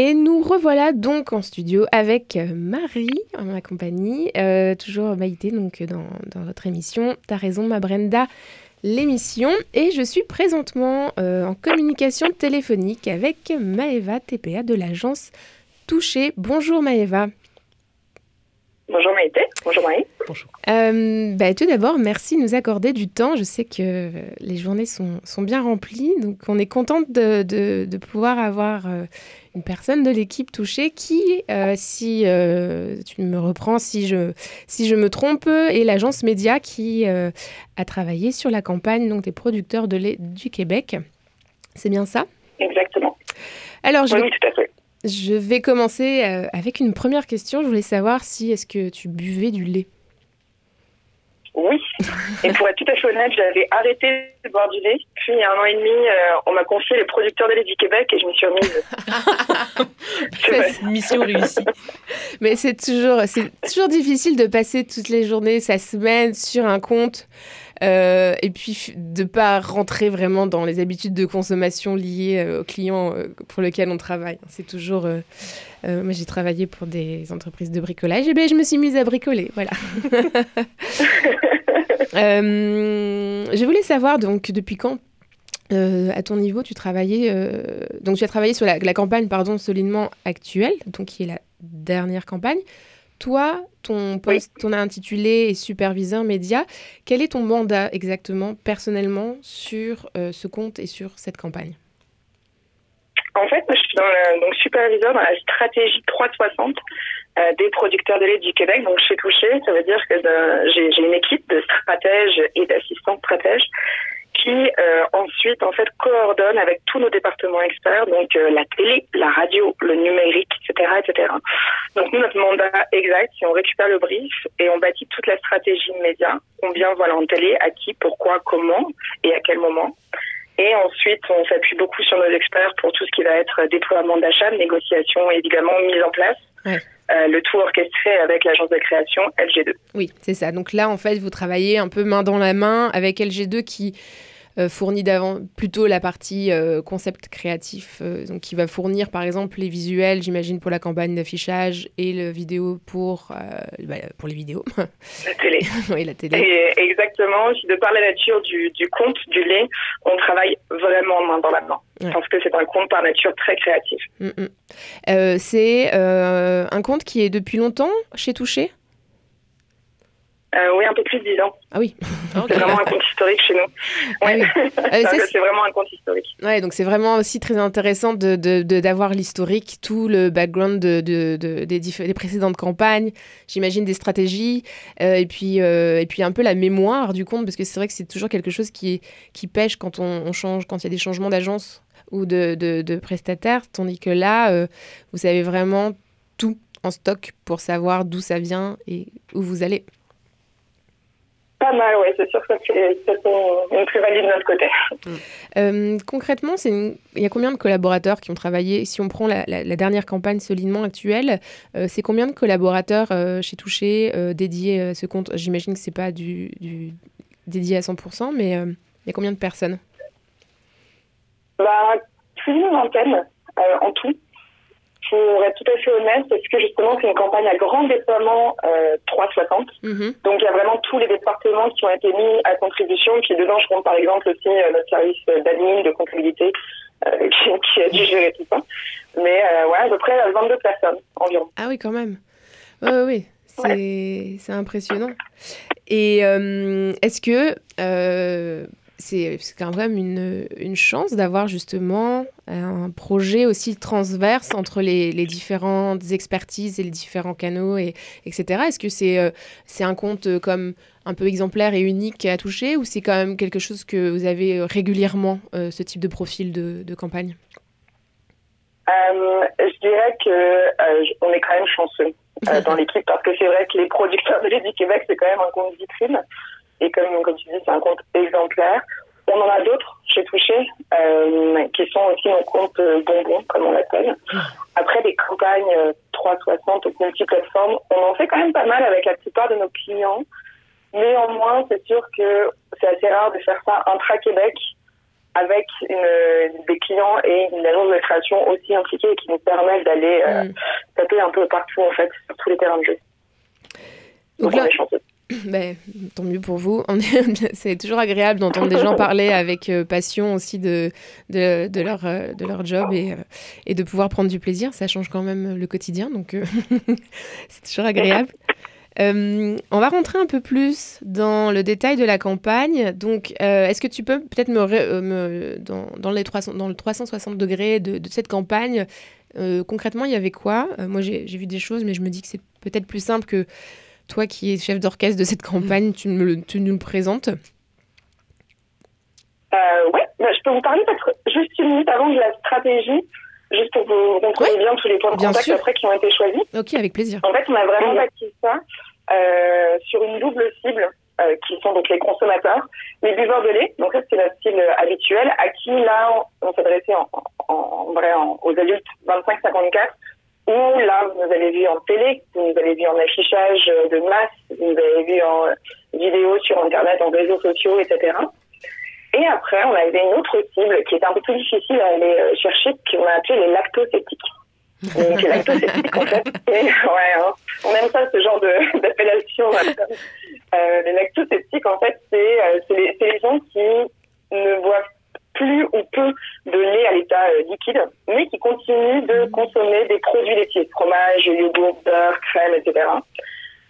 Et nous revoilà donc en studio avec Marie, en ma compagnie, euh, toujours Maïté, donc dans, dans votre émission T'as raison, ma Brenda, l'émission. Et je suis présentement euh, en communication téléphonique avec Maëva TPA de l'agence Touché. Bonjour Maëva. Bonjour Maïté, bonjour Marie. Bonjour. Euh, bah, tout d'abord, merci de nous accorder du temps. Je sais que les journées sont, sont bien remplies, donc on est contente de, de, de pouvoir avoir euh, une personne de l'équipe touchée qui, euh, si euh, tu me reprends, si je, si je me trompe, est l'agence média qui euh, a travaillé sur la campagne donc, des producteurs de lait du Québec. C'est bien ça? Exactement. Alors, je oui, vais, tout à fait. je vais commencer avec une première question. Je voulais savoir si est-ce que tu buvais du lait? Oui. Et pour être tout à fait honnête, j'avais arrêté de boire du lait. Puis, il y a un an et demi, euh, on m'a confié les producteurs de lait Québec et je m'y suis remise. C'est vrai. Mission réussie. Mais c'est toujours, c'est toujours difficile de passer toutes les journées, sa semaine sur un compte euh, et puis de pas rentrer vraiment dans les habitudes de consommation liées euh, aux clients euh, pour lesquels on travaille. C'est toujours. euh, euh, moi, j'ai travaillé pour des entreprises de bricolage et bien je me suis mise à bricoler. Voilà. Je voulais savoir donc depuis quand. euh, à ton niveau, tu travaillais euh, donc tu as travaillé sur la, la campagne pardon solidement actuelle, donc qui est la dernière campagne. Toi, ton poste, ton intitulé est superviseur média. Quel est ton mandat exactement, personnellement, sur euh, ce compte et sur cette campagne? En fait, je suis dans donc superviseur dans la stratégie 360 euh, des producteurs de lait du Québec. Donc, chez Touché, ça veut dire que j'ai j'ai une équipe de stratèges et d'assistants stratèges qui euh, ensuite en fait coordonne avec tous nos départements experts, donc euh, la télé, la radio, le numérique, etc., etc. Donc nous, notre mandat exact, c'est on récupère le brief et on bâtit toute la stratégie média. Combien voilà en télé, à qui, pourquoi, comment et à quel moment. Et ensuite, on s'appuie beaucoup sur nos experts pour tout ce qui va être déploiement d'achat, négociation et évidemment mise en place. Euh, le tout orchestré avec l'agence de création LG2. Oui, c'est ça. Donc là, en fait, vous travaillez un peu main dans la main avec LG2 qui fournit d'avant plutôt la partie euh, concept créatif, euh, donc qui va fournir par exemple les visuels, j'imagine pour la campagne d'affichage et le vidéo pour euh, bah, pour les vidéos. La télé. oui, la télé. Et exactement, de par la nature du, du compte du lait, on travaille vraiment main dans la main. Ouais. Parce que c'est un compte par nature très créatif. Mm, mm. Euh, c'est euh, un compte qui est depuis longtemps chez Touché? Euh, oui, un peu plus de 10 ans. Ah oui. C'est vraiment un compte historique chez nous. Ah oui. Ouais. Euh, ça, Donc, c'est- vraiment un compte historique. Ouais, donc c'est vraiment aussi très intéressant de, d'avoir l'historique, tout le background de, de- de- des, précédentes campagnes, j'imagine des stratégies, euh, et, puis, euh, et puis un peu la mémoire du compte, parce que c'est vrai que c'est toujours quelque chose qui, qui pêche quand on, on change, quand il y a des changements d'agence ou de, de, prestataire, tandis que là, vous savez vraiment tout en stock pour savoir d'où ça vient et où vous allez. Pas mal, oui, c'est sûr que c'est une, plus-value de notre côté. Euh, concrètement, une- il y a combien de collaborateurs qui ont travaillé? Si on prend la, la- la dernière campagne solidement actuelle, euh, c'est combien de collaborateurs euh, chez Touché euh, dédiés à ce compte? J'imagine que c'est pas du, du- dédié à 100%, mais il y a combien de personnes? Bah, plus d'une vingtaine en tout. Pour être tout à fait honnête, parce que justement, c'est une campagne à grand déploiement euh, 360. Mhm. Donc, il y a vraiment tous les départements qui ont été mis à contribution. Puis dedans, je compte par exemple aussi euh, notre service d'admin, de comptabilité, euh, qui, qui a dû gérer tout ça. Mais euh, ouais, à peu près euh, 22 personnes environ. Ah oui, quand même. Oui, oui, oui. C'est impressionnant. Et euh, est-ce que euh, c'est quand même une, une chance d'avoir justement un projet aussi transverse entre les, les différentes expertises et les différents canaux, et, etc. Est-ce que c'est euh, c'est un compte euh, comme un peu exemplaire et unique à toucher ou c'est quand même quelque chose que vous avez régulièrement, euh, ce type de profil de, de campagne? Euh, je dirais j- on est quand même chanceux dans l'équipe parce que c'est vrai que les producteurs de lait du Québec, c'est quand même un compte vitrine. Et comme, comme tu dis, c'est un compte exemplaire. On en a d'autres chez Touché euh, qui sont aussi nos comptes euh, bonbons, comme on l'appelle. Après, des campagnes euh, 360 ou multiplateformes, on en fait quand même pas mal avec la plupart de nos clients. Néanmoins, c'est sûr que c'est assez rare de faire ça intra-Québec avec une, des clients et une agence de création aussi impliquée qui nous permettent d'aller euh, Mm. taper un peu partout en fait sur tous les terrains de jeu. Donc Donc, là- on est chanceux. Ben, tant mieux pour vous. C'est toujours agréable d'entendre des gens parler avec euh, passion aussi de, de, leur, euh, de leur job et, euh, et de pouvoir prendre du plaisir. Ça change quand même le quotidien, donc c'est toujours agréable. On va rentrer un peu plus dans le détail de la campagne. Donc, est-ce que tu peux peut-être me, dans, dans les 300, dans le 360 degrés de, cette campagne, concrètement, il y avait quoi? Moi, j'ai vu des choses, mais je me dis que c'est peut-être plus simple que toi qui es chef d'orchestre de cette campagne, tu, me le- tu nous le présentes. Euh, ouais, bah, je peux vous parler peut-être juste une minute avant de la stratégie, juste pour vous contrôler bien tous les points de bien contact sûr. après qui ont été choisis. Ok, avec plaisir. En fait, on a vraiment bâti ça euh, sur une double cible, euh, qui sont donc les consommateurs, les buveurs de lait, donc ça c'est notre cible habituelle, à qui là on, on s'adressait en, en, en vrai en- aux adultes 25-54, où là vous nous avez vu en télé, vous nous avez vu en affichage de masse, vous nous avez vu en euh, vidéo sur internet, en réseaux sociaux, etc. Et après, on avait une autre cible qui était un peu plus difficile à aller euh, chercher, qu'on a appelé les lactosceptiques. Donc, les lactosceptiques, en fait, c'est- ouais, hein, on aime ça, ce genre d'appellation. Euh, les lactosceptiques, en fait, c'est euh, les, les gens qui ne boivent plus ou peu de lait à l'état euh, liquide, mais qui continuent de consommer des produits laitiers, fromage, yogourt, beurre, crème, etc.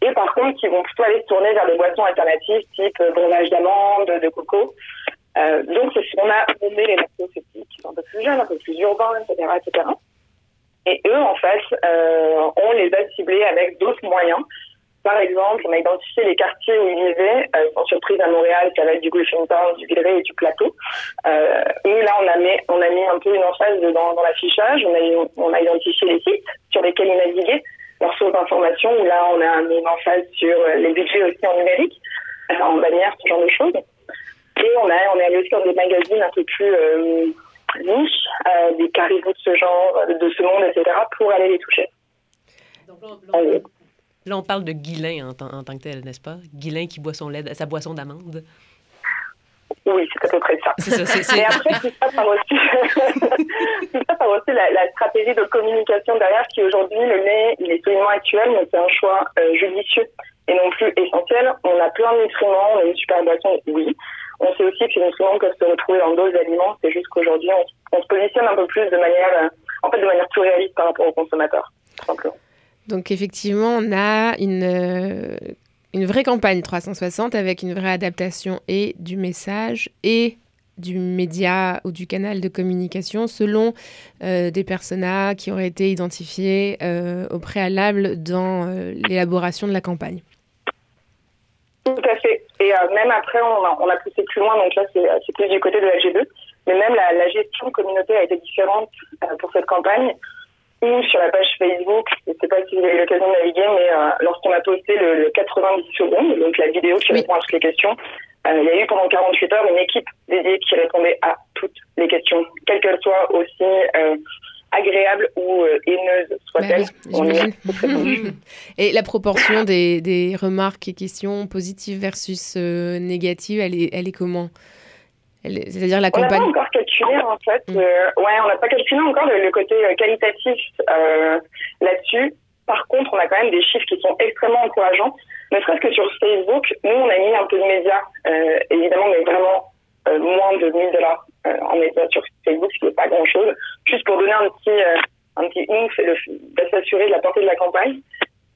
Et par contre, qui vont plutôt aller se tourner vers des boissons alternatives type euh, breuvage d'amande, de coco. Euh, donc, c'est ce qu'on a nommé les lactosceptiques, qui sont un peu plus jeunes, un peu plus urbains, etc., etc. Et eux, en fait, on les a ciblés avec d'autres moyens. Par exemple, on a identifié les quartiers où ils vivaient, euh, sans surprise à Montréal, ça va être du Griffintown, du Villeray et du Plateau. Euh, là, on a, mis, on a mis un peu une emphase dans, dans l'affichage. On a, on a identifié les sites sur lesquels ils naviguaient, leurs sources d'information, là, on a mis une emphase sur euh, les budgets aussi en numérique, euh, en bannière, ce genre de choses. Et on, a, on est allé aussi dans des magazines un peu plus euh, niches, euh, des caribous de ce genre, de ce monde, etc., pour aller les toucher. Euh, Là, on parle de Guilain en, tant- en tant que tel, n'est-ce pas? Guilain qui boit son lait, sa boisson d'amande. Oui, c'est à peu près ça. Mais après, tout ça par aussi, tout ça par aussi la, la stratégie de communication derrière qui aujourd'hui, le lait, il est absolument actuel, mais c'est un choix euh, judicieux et non plus essentiel. On a plein de nutriments, on a une super boisson, oui. On sait aussi que ces nutriments peuvent se retrouver dans d'autres aliments. C'est juste qu'aujourd'hui, on, on se positionne un peu plus de manière, euh, en fait, de manière plus réaliste par rapport aux consommateurs, tout simplement. Donc effectivement, on a une, euh, une vraie campagne 360 avec une vraie adaptation et du message et du média ou du canal de communication selon euh, des personas qui auraient été identifiés euh, au préalable dans l'élaboration de la campagne. Tout à fait. Et même après, on a, on a poussé plus loin, donc là, c'est plus du côté de la G2. Mais même la, gestion communauté a été différente pour cette campagne. Ou sur la page Facebook, je ne sais pas si vous avez eu l'occasion de naviguer, mais euh, lorsqu'on a posté le, le 90 secondes, donc la vidéo qui répond à toutes les questions, euh, il y a eu pendant 48 heures une équipe dédiée qui répondait à toutes les questions, quelles qu'elles soient aussi euh, agréables ou haineuses a toutes répondu. Et la proportion des, des remarques et questions positives versus négatives, elle est, elle est comment? C'est-à-dire la campagne en fait. euh, ouais, on n'a pas calculé encore le, le côté euh, qualitatif euh, là-dessus. Par contre, on a quand même des chiffres qui sont extrêmement encourageants. Ne serait-ce que sur Facebook, nous on a mis un peu de médias, euh, évidemment, mais vraiment euh, moins de 1000 dollars euh, en médias sur Facebook, ce qui n'est pas grand-chose. Juste pour donner un petit, un petit oomph et de s'assurer de la portée de la campagne.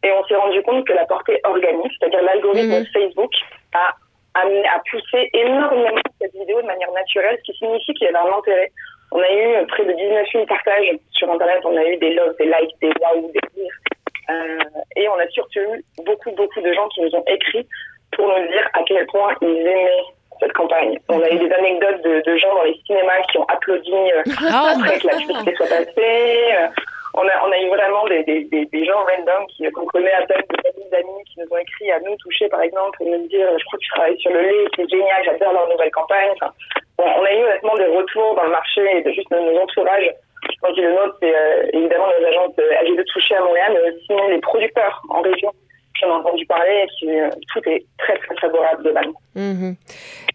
Et on s'est rendu compte que la portée organique, c'est-à-dire l'algorithme de Facebook, a amené à pousser énormément cette vidéo de manière naturelle, ce qui signifie qu'il y avait un intérêt. On a eu euh, près de 19 000 partages sur Internet, on a eu des loves, des likes, des wow, des rires. Euh, et on a surtout eu beaucoup, beaucoup de gens qui nous ont écrit pour nous dire à quel point ils aimaient cette campagne. On a eu des anecdotes de, de gens dans les cinémas qui ont applaudi euh, Ah, après que la publicité soit passée. Euh, on, a, on a eu vraiment des, des, des, des gens random qui qu'on connaît à peine, des amis qui nous ont écrit à nous toucher par exemple et nous dire je crois que tu travailles sur le lait, c'est génial, j'adore leur nouvelle campagne. Enfin, on a eu honnêtement des retours dans le marché et de juste nos, nos entourages. Je dis le nôtre, c'est euh, évidemment nos agences euh, AG2 touchées à Montréal, mais aussi les producteurs en région qui qui en ont entendu parler et qui, tout est très, très favorable globalement. Mmh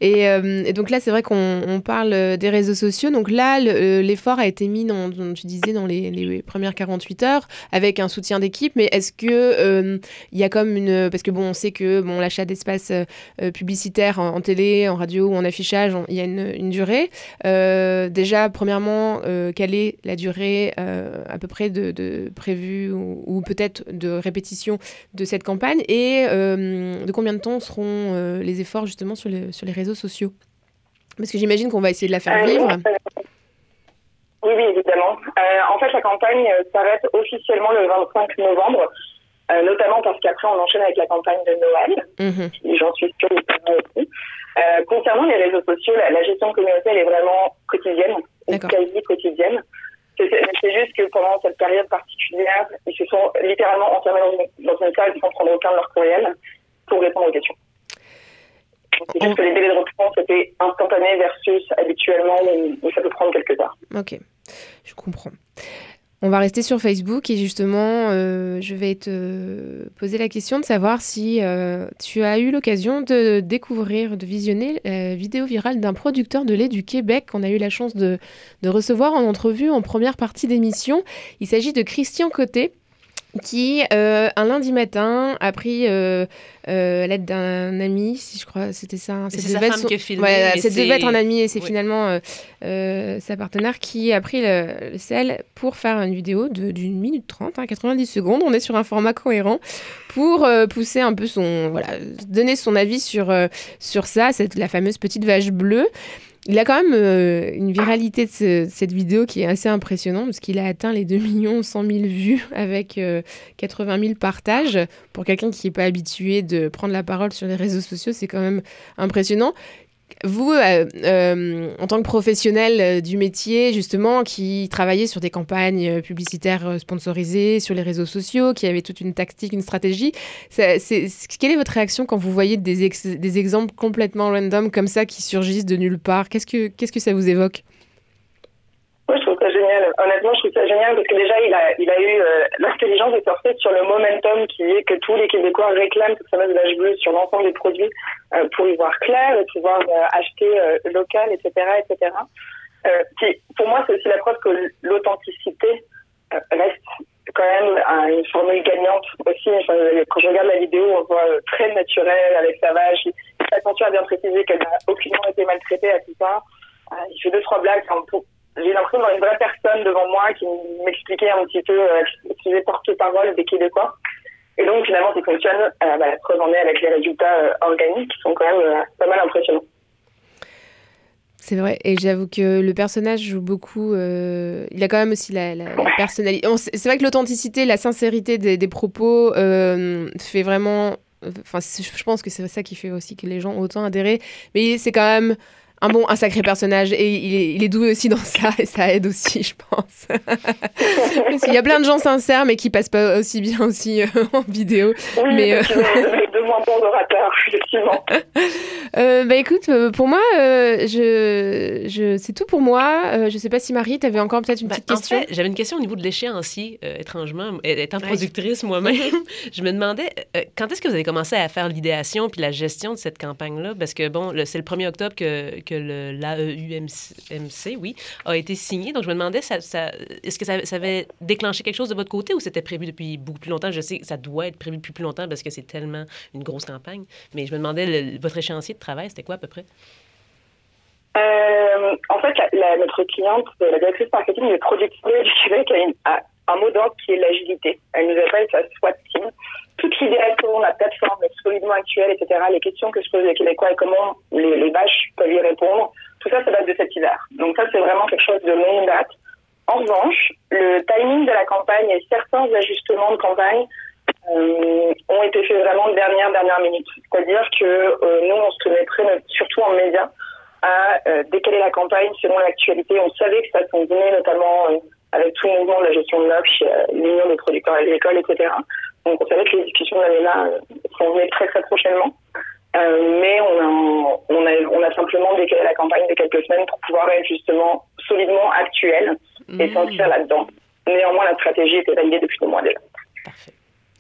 et, et, donc là, c'est vrai qu'on parle des réseaux sociaux. Donc là, l'effort a été mis, dans, tu disais, dans les, premières 48 heures, avec un soutien d'équipe. Mais est-ce que il y a comme une... Parce que bon, on sait que bon, l'achat d'espace publicitaire en, télé, en radio ou en affichage, il y a une, une durée. déjà, premièrement, quelle est la durée à peu près de, de prévue ou, ou peut-être de répétition de cette campagne et de combien de temps seront les efforts justement sur les, sur les réseaux sociaux? Parce que j'imagine qu'on va essayer de la faire vivre. Oui, oui, évidemment. Euh, en fait, la campagne s'arrête officiellement le 25 novembre, euh, notamment parce qu'après, on enchaîne avec la campagne de Noël. Mmh. J'en suis sûre aussi. Euh, concernant les réseaux sociaux, la, la gestion communautaire est vraiment quotidienne, quasi quotidienne. C'est juste que pendant cette période particulière, ils se sont littéralement enfermés dans une, dans une salle sans prendre aucun de leurs courriels pour répondre aux questions. C'est juste que les délais de réponse étaient instantanés versus habituellement où ça peut prendre quelques heures. Ok, je comprends. On va rester sur Facebook et justement, euh, je vais te poser la question de savoir si euh, tu as eu l'occasion de découvrir, de visionner la vidéo virale d'un producteur de lait du Québec qu'on a eu la chance de, de recevoir en entrevue en première partie d'émission. Il s'agit de Christian Côté qui, euh, un lundi matin, a pris euh, euh, l'aide d'un ami, si je crois, c'était ça. C'est sa femme qui a filmé. Ouais, c'est devait être un ami et c'est finalement sa partenaire qui a pris le, sel pour faire une vidéo d'une minute trente, hein, 90 secondes. On est sur un format cohérent pour pousser un peu son. Voilà, donner son avis sur, sur ça, cette, la fameuse petite vache bleue. Il a quand même euh, une viralité de cette vidéo qui est assez impressionnante parce qu'il a atteint les 2 100 000 vues avec 80 euh, 000 partages. Pour quelqu'un qui n'est pas habitué de prendre la parole sur les réseaux sociaux, c'est quand même impressionnant. Vous, euh, euh, en tant que professionnel euh, du métier, justement, qui travaillait sur des campagnes publicitaires sponsorisées, sur les réseaux sociaux, qui avait toute une tactique, une stratégie, quelle est votre réaction quand vous voyez des, exemples complètement random comme ça qui surgissent de nulle part? Qu'est-ce que, qu'est-ce que ça vous évoque? Moi, je trouve ça génial. Honnêtement, je trouve ça génial parce que déjà, il a, il a eu euh, l'intelligence de surfer sur le momentum qui est que tous les Québécois réclament cette fameuse vache bleue sur l'ensemble des produits euh, pour y voir clair et pouvoir euh, acheter local, etc., etc. Qui, pour moi, c'est aussi la preuve que l'authenticité reste quand même une formule gagnante aussi. quand je regarde la vidéo, on voit très naturel avec sa vache. Il attention à bien préciser qu'elle n'a aucunement été maltraitée à tout ça. il fait deux, trois blagues. Pour, j'ai l'impression d'avoir une vraie personne devant moi qui m'expliquait un petit peu, euh, qui faisait porte-parole des Québécois. Et donc finalement, ça fonctionne. Euh, bah, la preuve en est avec les résultats euh, organiques qui sont quand même euh, pas mal impressionnants. C'est vrai, et j'avoue que le personnage joue beaucoup. Il a quand même aussi la, personnalité. C'est vrai que l'authenticité, la sincérité des, propos fait vraiment. Enfin, je pense que c'est ça qui fait aussi que les gens ont autant adhéré. Mais c'est quand même un bon, un sacré personnage et il est, il est, doué aussi dans ça et ça aide aussi, je pense. Parce qu'il y a plein de gens sincères mais qui passent pas aussi bien aussi euh, en vidéo. Oui, mais euh... de moins bons orateurs, effectivement. euh, bah écoute, euh, pour moi, euh, je, je, c'est tout pour moi. je sais pas si Marie, tu avais encore peut-être une bah, petite question? En fait, j'avais une question au niveau de l'échéancier, étrangement, étant productrice moi-même. je me demandais quand est-ce que vous avez commencé à faire l'idéation puis la gestion de cette campagne-là? Parce que bon, c'est le 1er octobre que que l'AEUMC, oui, a été signé. Donc, je me demandais, ça, est-ce que ça, avait déclenché quelque chose de votre côté ou c'était prévu depuis beaucoup plus longtemps? Je sais que ça doit être prévu depuis plus longtemps parce que c'est tellement une grosse campagne. Mais je me demandais, le, votre échéancier de travail, c'était quoi à peu près? Euh, en fait, notre cliente, la directrice marketing des produits du Québec, a un mot d'ordre qui est l'agilité. Elle nous appelle sa SWAT team toute l'idéation, la plateforme, le solidement actuel, etc., les questions que se posent les Québécois et comment les, les, peuvent y répondre, tout ça, ça date de cet hiver. Donc ça, c'est vraiment quelque chose de longue date. En revanche, le timing de la campagne et certains ajustements de campagne euh, ont été faits vraiment de dernière, dernière minute. C'est-à-dire que euh, nous, on se tenait très, surtout en médias, à euh, décaler la campagne selon l'actualité. On savait que ça convenait notamment euh, avec tout le mouvement de la gestion de l'offre, l'Union des producteurs agricoles, etc. Donc on savait que les discussions de l'ANENA s'en venaient très très prochainement. Euh, mais on a, on, a, on a simplement décalé la campagne de quelques semaines pour pouvoir être justement solidement actuel et mmh. s'inscrire là-dedans. Néanmoins, la stratégie était validée depuis des mois déjà. Parfait.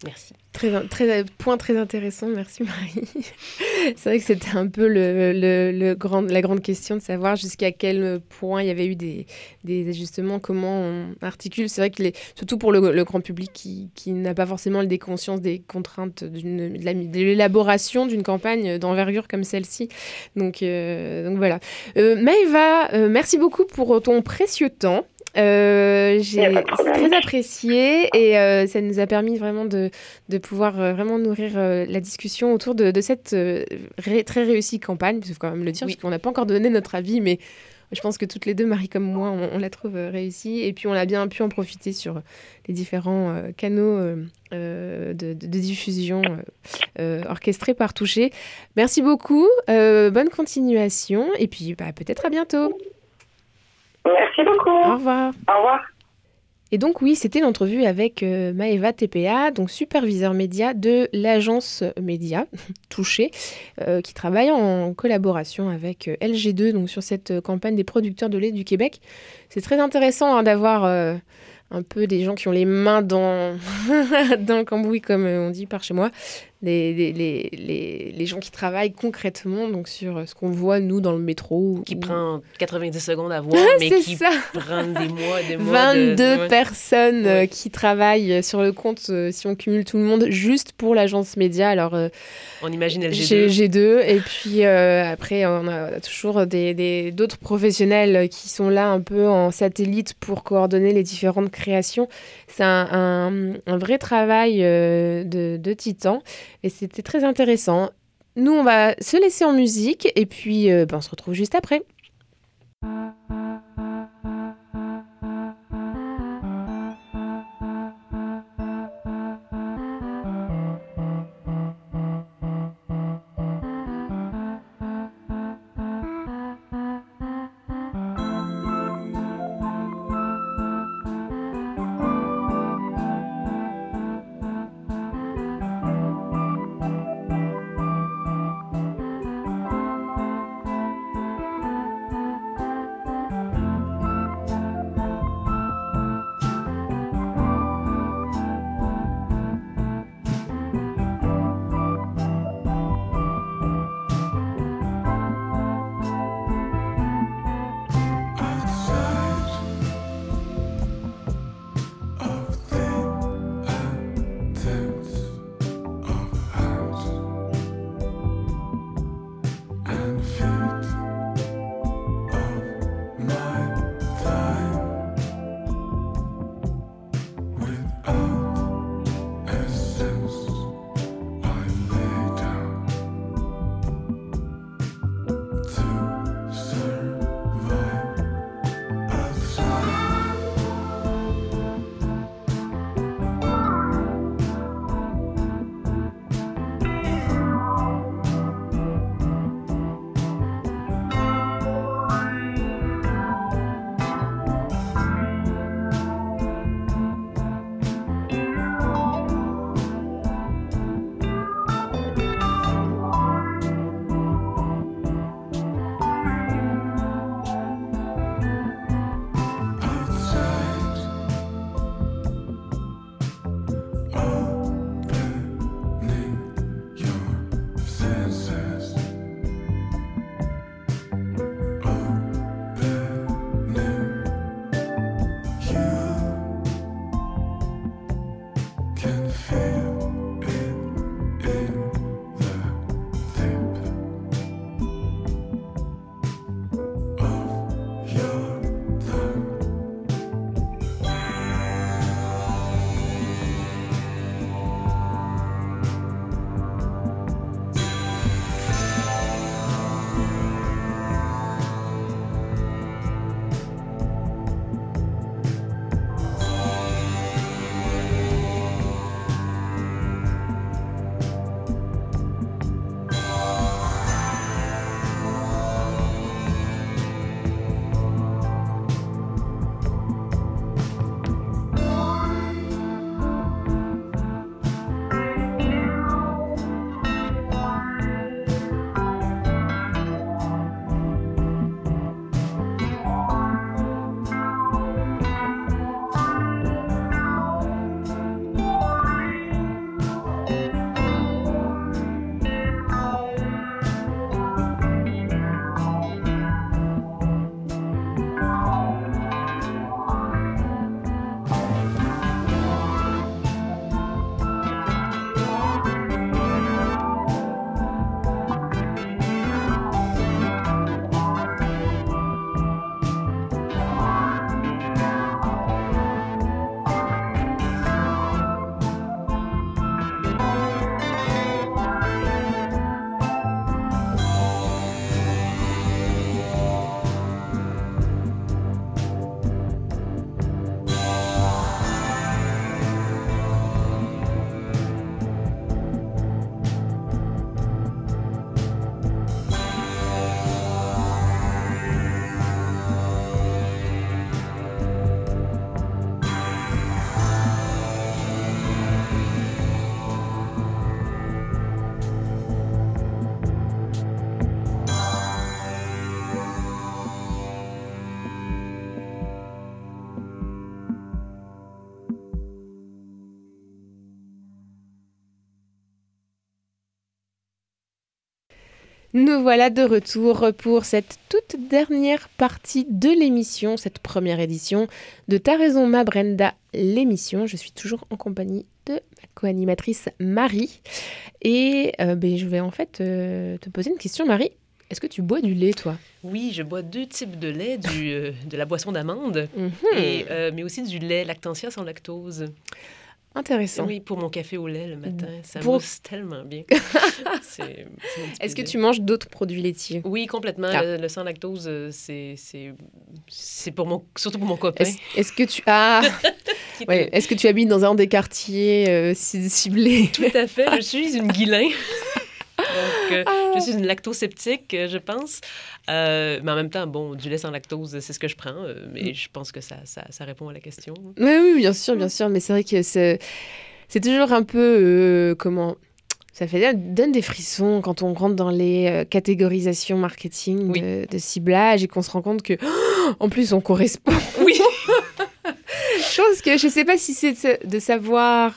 Merci. Très, très, point très intéressant, merci Marie. c'est vrai que c'était un peu le, le, grand, la grande question de savoir jusqu'à quel point il y avait eu des, des ajustements, comment on articule. C'est vrai que surtout pour le, grand public qui, qui n'a pas forcément des consciences des contraintes de l'élaboration d'une campagne d'envergure comme celle-ci. Donc, euh, donc voilà. Euh, Maëva, euh, merci beaucoup pour ton précieux temps. Euh, j'ai très apprécié et euh, ça nous a permis vraiment de, de pouvoir euh, vraiment nourrir la discussion autour de, de cette très réussie campagne. Il faut quand même le dire, parce qu'on n'a pas encore donné notre avis, mais je pense que toutes les deux, Marie comme moi, on, la trouve réussie. Et puis on a bien pu en profiter sur les différents canaux de, de, diffusion orchestrés par Toucher. Merci beaucoup, bonne continuation et puis bah, peut-être à bientôt. Merci beaucoup. Au revoir. Au revoir. Et donc oui, c'était l'entrevue avec euh, Maëva TPA, donc superviseur média de l'agence média Touché, euh, qui travaille en collaboration avec euh, LG2 donc sur cette campagne des producteurs de lait du Québec. C'est très intéressant hein, d'avoir un peu des gens qui ont les mains dans, dans le cambouis, comme on dit par chez moi, les, les, les, les, gens qui travaillent concrètement donc sur ce qu'on voit nous dans le métro. Qui prend 90 secondes à voir, mais qui ça. prend des mois des mois. 22 personnes euh, qui travaillent sur le compte, euh, si on cumule tout le monde, juste pour l'agence média. Alors, euh, on imagine LG2. G2. Et puis après, on a toujours d'autres des, d'autres professionnels qui sont là un peu en satellite pour coordonner les différentes créations. C'est un, un, vrai travail de, de titan. Et c'était très intéressant. Nous, on va se laisser en musique et puis euh, ben, on se retrouve juste après. Nous voilà de retour pour cette toute dernière partie de l'émission, cette première édition de Ta raison ma Brenda, l'émission. Je suis toujours en compagnie de ma co-animatrice Marie. Et euh, ben, je vais en fait euh, te poser une question, Marie. Est-ce que tu bois du lait, toi? Oui, je bois deux types de lait, du, euh, de la boisson d'amande, Mhm. mais aussi du lait lactantia sans lactose. Intéressant. Oui, pour mon café au lait le matin. Ça Pour- tellement bien. Est-ce que tu manges d'autres produits laitiers? Oui, complètement. Ah. Le, le sans lactose, euh, c'est c'est pour mon surtout pour mon copain. Est-ce que tu ah ouais, était- Est-ce que tu habites dans un des quartiers euh, ci- ciblés? Tout à fait. Je suis une guilin. Donc, euh, Ah. je suis une lactosceptique, euh, je pense. Euh, mais en même temps, bon, du lait sans lactose, c'est ce que je prends. euh, Mm. mais je pense que ça, ça, ça répond à la question. Oui, oui, bien sûr, bien sûr. Mais c'est vrai que c'est toujours un peu comment ça fait donne des frissons quand on rentre dans les euh, catégorisations marketing de, de ciblage et qu'on se rend compte que en plus on correspond. Oui. Chose que je sais pas si c'est de savoir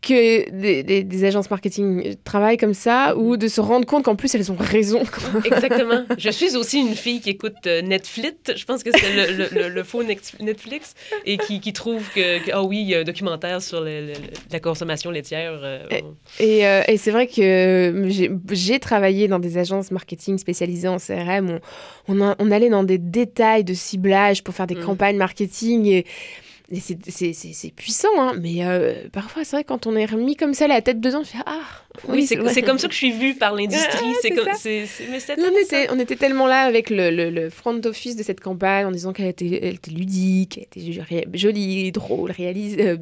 que des, des- des agences marketing travaillent comme ça ou de se rendre compte qu'en plus elles ont raison. Exactement. Je suis aussi une fille qui écoute euh, Netflix. Je pense que c'est le, le- le- le faux Netflix et qui, qui trouve que, ah oui, il y a un documentaire sur la consommation laitière. euh. Et, euh, et c'est vrai que j'ai- travaillé dans des agences marketing spécialisées en CRM. On, on, a- on allait dans des détails de ciblage pour faire des Mm. campagnes marketing. Et, et c'est- puissant, hein, mais euh, parfois, c'est vrai, quand on est remis comme ça la tête dedans, je fais Ah Oui, c'est comme ça que je suis vue par l'industrie. Ah, c'est comme, mais on était, on était tellement là avec le, le- le front office de cette campagne en disant qu'elle était, ludique, elle était jolie, drôle, réalisée, euh,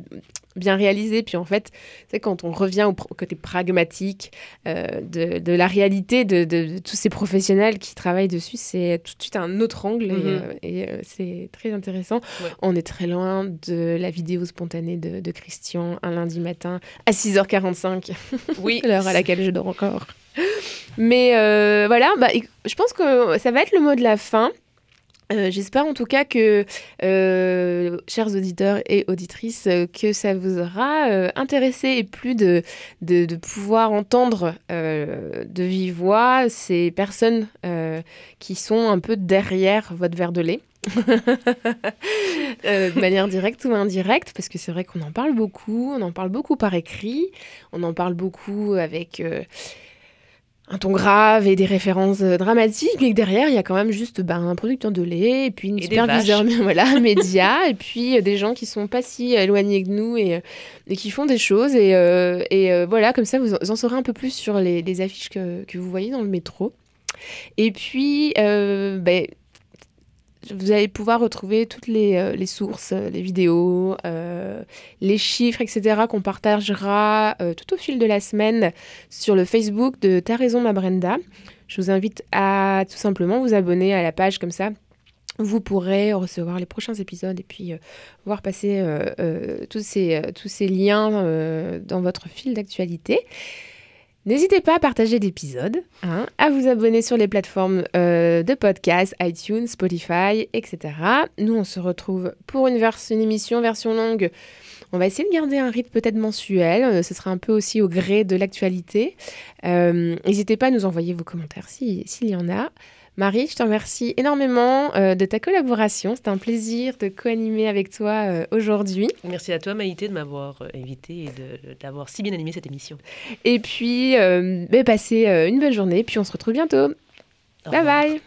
bien réalisée. Puis en fait, c'est quand on revient au, côté pragmatique euh, de, de la réalité de, de- de tous ces professionnels qui travaillent dessus, c'est tout de suite un autre angle et, Mhm. euh, et, euh, c'est très intéressant. Ouais. On est très loin de la vidéo spontanée de, Christian un lundi matin à 6h45 Oui. l'heure à laquelle je dors encore. Mais euh, voilà, bah, je pense que ça va être le mot de la fin. Euh, J'espère en tout cas que, euh, chers auditeurs et auditrices, euh, que ça vous aura intéressé et plu de, de, pouvoir entendre de vive voix ces personnes qui sont un peu derrière votre verre de lait. De manière directe ou indirecte, parce que c'est vrai qu'on en parle beaucoup, on en parle beaucoup par écrit, on en parle beaucoup avec un ton grave et des références euh, dramatiques, mais que derrière, il y a quand même juste ben, un producteur de lait, et puis une Et superviseur voilà, média, et puis euh, des gens qui sont pas si éloignés que nous et, euh, et qui font des choses. Et, euh, et euh, voilà, comme ça, vous en, saurez un peu plus sur les, les affiches que, que vous voyez dans le métro. Et puis, ben, vous allez pouvoir retrouver toutes les, euh, sources, euh, les vidéos, euh, les chiffres, etc. qu'on partagera tout au fil de la semaine sur le Facebook de Ta raison ma Brenda. Je vous invite à tout simplement vous abonner à la page comme ça. Vous pourrez recevoir les prochains épisodes et puis voir passer tous, ces, tous ces liens dans votre fil d'actualité. N'hésitez pas à partager l'épisode, hein, à vous abonner sur les plateformes euh, de podcast, iTunes, Spotify, etc. Nous, on se retrouve pour une, version, une émission version longue. On va essayer de garder un rythme peut-être mensuel. euh, ce sera un peu aussi au gré de l'actualité. Euh, N'hésitez pas à nous envoyer vos commentaires si- s'il y en a. Marie, je te remercie énormément euh, de ta collaboration. C'était un plaisir de co-animer avec toi euh, aujourd'hui. Merci à toi, Maïté, de m'avoir euh, invité et de- d'avoir si bien animé cette émission. Et puis, ben, passez une bonne journée. Puis on se retrouve bientôt. bye bye.